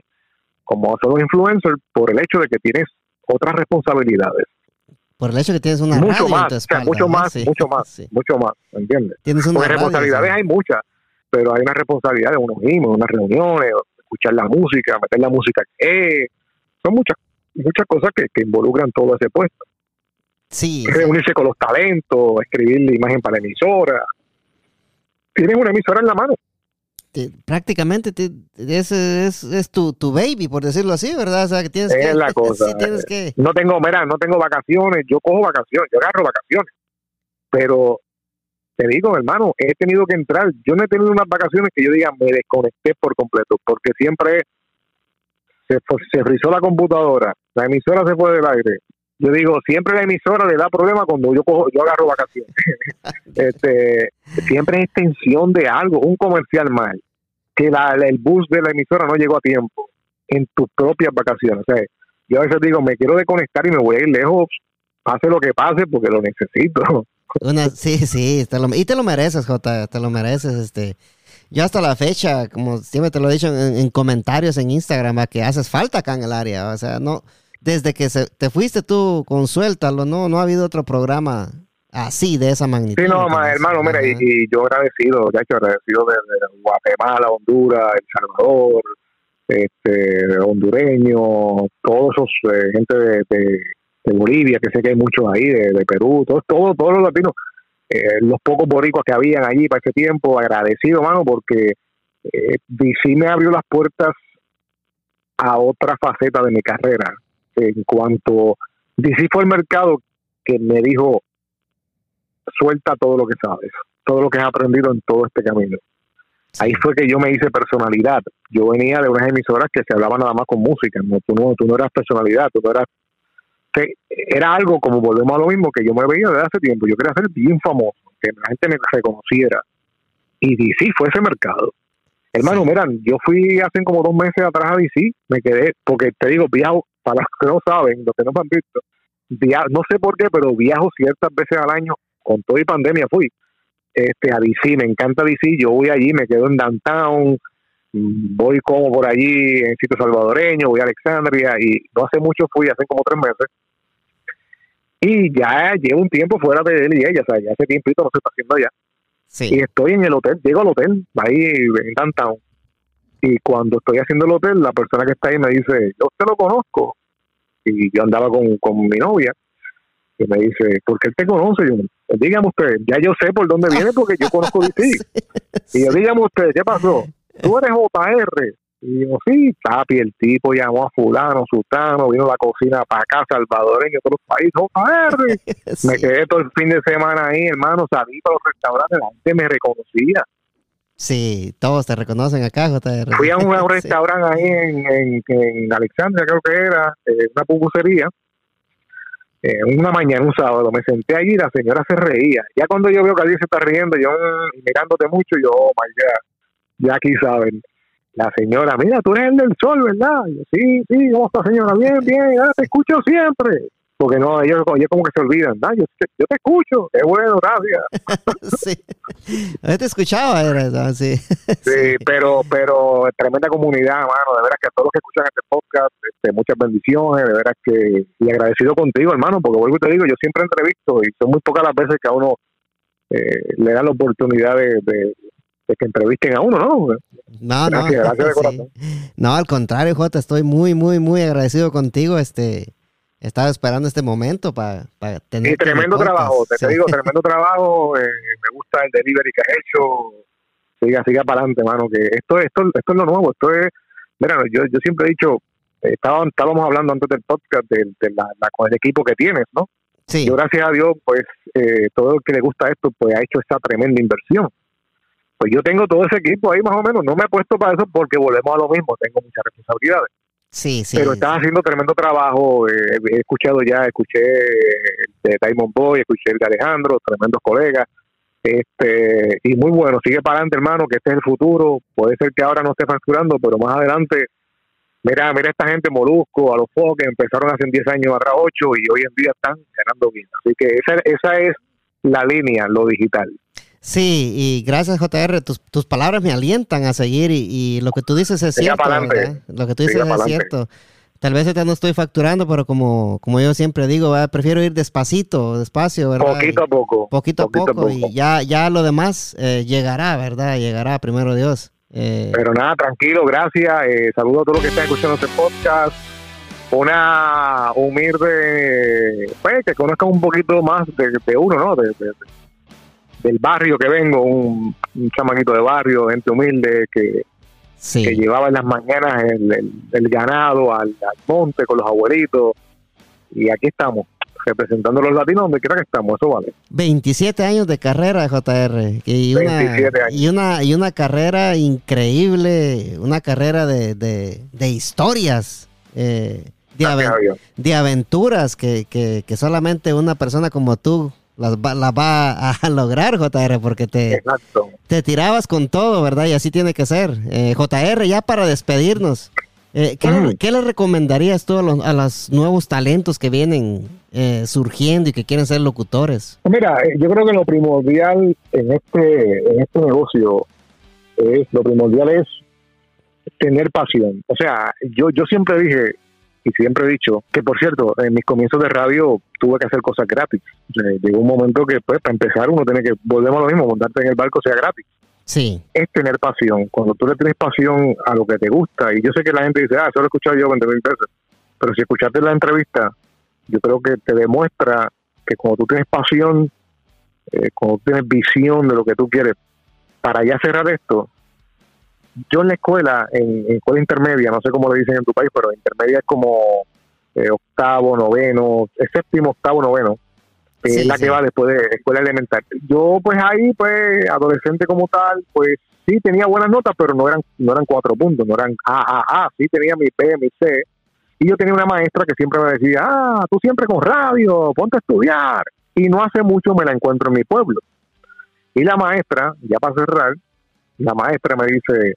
como son los influencers, por el hecho de que tienes otras responsabilidades. Por el hecho que tienes una mucho radio más, mucho más, mucho más, mucho más, ¿entiendes? Tienes Porque responsabilidades hay muchas, pero hay una responsabilidad de unos mismos, unas reuniones, escuchar la música, meter la música. Eh, son muchas muchas cosas que, que involucran todo ese puesto. Sí. Reunirse con los talentos, escribir la imagen para la emisora. Tienes una emisora en la mano prácticamente ese es, es tu, tu, baby, por decirlo así, ¿verdad? O sea, que tienes es que, la cosa. tienes que... No tengo, mira, no tengo vacaciones, yo cojo vacaciones, yo agarro vacaciones, pero te digo, hermano, he tenido que entrar, yo no he tenido unas vacaciones que yo diga me desconecté por completo, porque siempre se, se frizó la computadora, la emisora se fue del aire, yo digo, siempre la emisora le da problema cuando yo cojo, yo agarro vacaciones. este, siempre hay extensión de algo, un comercial mal, que la, el bus de la emisora no llegó a tiempo en tus propias vacaciones. O sea, yo a veces digo, me quiero desconectar y me voy a ir lejos, pase lo que pase, porque lo necesito. Una, sí, sí, te lo, y te lo mereces, Jota, te lo mereces. este Yo hasta la fecha, como siempre te lo he dicho en, comentarios en Instagram, que haces falta acá en el área. O sea, no desde que se, te fuiste tú con Suéltalo, no, no ha habido otro programa así, de esa magnitud. Sí, no, hermano, mira, y, yo agradecido, ya hecho agradecido de, Guatemala, Honduras, El Salvador, este, hondureño, todos esos, eh, gente de, Bolivia, que sé que hay muchos ahí, de, Perú, todos todo, todos los latinos, eh, los pocos boricuas que habían allí para ese tiempo, agradecido, hermano, porque eh, sí me abrió las puertas a otra faceta de mi carrera en cuanto DC fue el mercado que me dijo suelta todo lo que sabes, todo lo que has aprendido en todo este camino. Ahí fue que yo me hice personalidad. Yo venía de unas emisoras que se hablaba nada más con música. No, tú, no, tú no eras personalidad, tú no eras... Era algo como volvemos a lo mismo que yo me veía desde hace tiempo. Yo quería ser bien famoso, que la gente me reconociera. Y DC fue ese mercado. Hermano, miran, yo fui hace como dos meses atrás a DC, me quedé, porque te digo, viajo, para los que no saben, los que no me han visto, no sé por qué, pero viajo ciertas veces al año, con todo y pandemia fui, este, a DC, me encanta DC, yo voy allí, me quedo en downtown, voy como por allí en sitio salvadoreño, voy a Alexandria y no hace mucho fui, hace como tres meses. Y ya llevo un tiempo fuera de él y ella, o sea, ya hace tiempito no se está haciendo allá. Y estoy en el hotel, llego al hotel, ahí en downtown. Y cuando estoy haciendo el hotel, la persona que está ahí me dice, yo usted lo conozco. Y yo andaba con, con mi novia. Y me dice, ¿por qué él te conoce? yo, dígame usted, ya yo sé por dónde viene porque yo conozco DC. Y yo, dígame usted, ¿qué pasó? Tú eres JR. Y yo, sí, papi, el tipo llamó a fulano, sultano, vino a la cocina para acá, salvadoreño, todos los países, JR. Me quedé todo el fin de semana ahí, hermano, salí para los restaurantes, la gente me reconocía. Sí, todos te reconocen acá, JR. Fui a un, restaurante ahí en, en, Alexandria, creo que era, eh, una pupusería. Eh, una mañana, un sábado, me senté allí y la señora se reía. Ya cuando yo veo que alguien se está riendo, yo mm, mirándote mucho, yo, oh my God, ya aquí saben. La señora, mira, tú eres el del sol, ¿verdad? yo, sí, sí, ¿cómo está señora? Bien, bien, te escucho siempre porque no, ellos, como que se olvidan, ¿no? yo, yo te escucho, es bueno, gracias. sí, yo te escuchaba, era, sí. sí. pero pero tremenda comunidad, hermano, de veras que a todos los que escuchan este podcast, este, muchas bendiciones, de veras que, y agradecido contigo, hermano, porque vuelvo y te digo, yo siempre entrevisto y son muy pocas las veces que a uno eh, le dan la oportunidad de, que entrevisten a uno, ¿no? No, no, gracias de corazón. No, al contrario, Jota, estoy muy, muy, muy agradecido contigo, este estaba esperando este momento para, tener. Sí, tremendo trabajo, te, digo, tremendo trabajo. Eh, me gusta el delivery que has hecho. Siga, siga para adelante, mano. Que esto, esto, esto es lo nuevo. Esto es. Mira, yo, yo siempre he dicho, estábamos, estábamos hablando antes del podcast de, la, con el equipo que tienes, ¿no? Sí. Yo, gracias a Dios, pues eh, todo el que le gusta esto, pues ha hecho esa tremenda inversión. Pues yo tengo todo ese equipo ahí más o menos. No me he puesto para eso porque volvemos a lo mismo. Tengo muchas responsabilidades. Sí, sí. Pero estás haciendo tremendo trabajo. Eh, he escuchado ya, escuché de Diamond Boy, escuché el de Alejandro, tremendos colegas. Este, y muy bueno, sigue para adelante, hermano, que este es el futuro. Puede ser que ahora no esté facturando, pero más adelante, mira, mira esta gente Molusco, a los que empezaron hace 10 años a 8 y hoy en día están ganando bien. Así que esa, esa es la línea, lo digital. Sí, y gracias JR, tus, tus palabras me alientan a seguir y, lo que tú dices es cierto. Lo que tú dices es cierto. Tal vez ahorita no estoy facturando, pero como, como yo siempre digo, prefiero ir despacito, despacio, ¿verdad? Poquito a poco. Poquito, a, poco, y ya, ya lo demás eh, llegará, ¿verdad? Llegará, primero Dios. Eh, pero nada, tranquilo, gracias. Eh, saludo a todos los que están escuchando este podcast. Una humilde, pues, que conozcan un poquito más de, uno, ¿no? de, del barrio que vengo, un, un chamaquito de barrio, gente humilde que, llevaba en las mañanas el, ganado al, monte con los abuelitos. Y aquí estamos, representando a los latinos donde quiera que estamos, eso vale. 27 años de carrera, JR. Y una, y una, y una carrera increíble, una carrera de, de, historias. Eh, de, de, aventuras que, que, que solamente una persona como tú las va, va a lograr, JR, porque te, te tirabas con todo, ¿verdad? Y así tiene que ser. Eh, JR, ya para despedirnos, eh, ¿qué, le, recomendarías tú a los, nuevos talentos que vienen eh, surgiendo y que quieren ser locutores? Mira, yo creo que lo primordial en este, en este negocio es, lo primordial es tener pasión. O sea, yo, yo siempre dije, y siempre he dicho que, por cierto, en mis comienzos de radio tuve que hacer cosas gratis. llegó un momento que, pues, para empezar, uno tiene que, volvemos a lo mismo, montarte en el barco sea gratis. Sí. Es tener pasión. Cuando tú le tienes pasión a lo que te gusta, y yo sé que la gente dice, ah, eso lo he escuchado yo 20 mil veces, pero si escuchaste la entrevista, yo creo que te demuestra que cuando tú tienes pasión, eh, cuando tú tienes visión de lo que tú quieres, para ya cerrar esto, yo en la escuela, en, escuela intermedia, no sé cómo le dicen en tu país, pero intermedia es como eh, octavo, noveno, séptimo, octavo, noveno, es la que va después de escuela elemental. Yo pues ahí, pues adolescente como tal, pues sí tenía buenas notas, pero no eran no eran cuatro puntos, no eran A, A, A, sí tenía mi P, mi C. Y yo tenía una maestra que siempre me decía, ah, tú siempre con radio, ponte a estudiar. Y no hace mucho me la encuentro en mi pueblo. Y la maestra, ya para cerrar, la maestra me dice,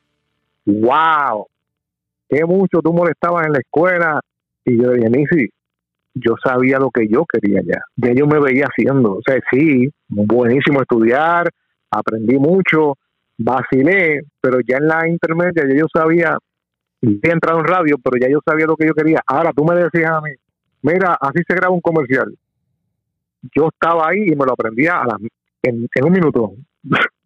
wow, qué mucho tú molestabas en la escuela. Y yo dije, Nisi, yo sabía lo que yo quería ya. Ya yo me veía haciendo. O sea, sí, buenísimo estudiar, aprendí mucho, vacilé, pero ya en la intermedia ya yo sabía, he entrado en radio, pero ya yo sabía lo que yo quería. Ahora tú me decías a mí, mira, así se graba un comercial. Yo estaba ahí y me lo aprendía a en, un minuto.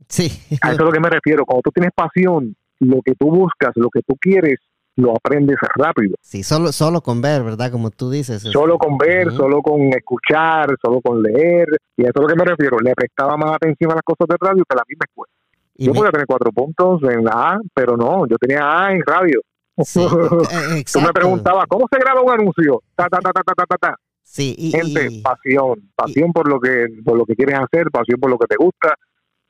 Sí. A eso es lo que me refiero. Cuando tú tienes pasión, lo que tú buscas, lo que tú quieres, lo aprendes rápido. Sí, solo, solo con ver, ¿verdad? Como tú dices. Solo con ver, solo con escuchar, solo con leer. Y a eso es lo que me refiero. Le prestaba más atención a las cosas de radio que a la misma escuela. yo podía tener cuatro puntos en la A, pero no, yo tenía A en radio. Sí, eh, Tú me preguntabas, ¿cómo se graba un anuncio? Ta, ta, ta, ta, ta, ta, ta. Sí, y, Gente, pasión, pasión por lo que por lo que quieres hacer, pasión por lo que te gusta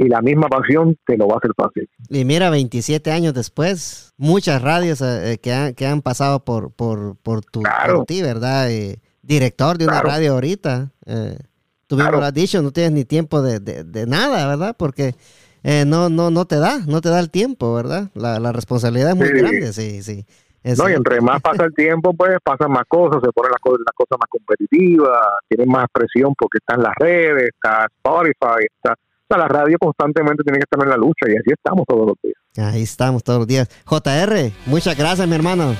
y la misma pasión te lo va a hacer fácil. Y mira, 27 años después, muchas radios eh, que, han, que han pasado por por, por, tu, ti, ¿verdad? Eh, director de una radio ahorita. Eh, tú mismo lo has dicho, no tienes ni tiempo de, de, nada, ¿verdad? Porque eh, no, no, no te da, no te da el tiempo, ¿verdad? La, la responsabilidad es muy grande, sí, sí. no, y entre más pasa el tiempo, pues pasan más cosas, se ponen las cosas, las cosas más competitivas, tienen más presión porque están las redes, está Spotify, está la radio constantemente tiene que estar en la lucha y así estamos todos los días. Ahí estamos todos los días. JR, muchas gracias, mi hermano.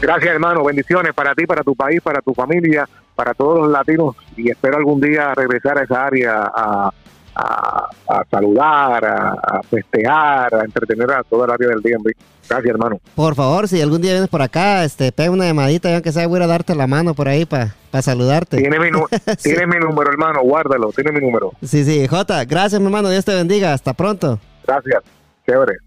Gracias, hermano. Bendiciones para ti, para tu país, para tu familia, para todos los latinos y espero algún día regresar a esa área a, saludar, a, festejar, a entretener a toda la área del día. Gracias, hermano. Por favor, si algún día vienes por acá, este, pega una llamadita, ya que sea, voy a darte la mano por ahí para saludarte. Tiene mi, tiene mi número, hermano, guárdalo, tiene mi número. Sí, sí, Jota, gracias, mi hermano, Dios te bendiga, hasta pronto. Gracias, chévere.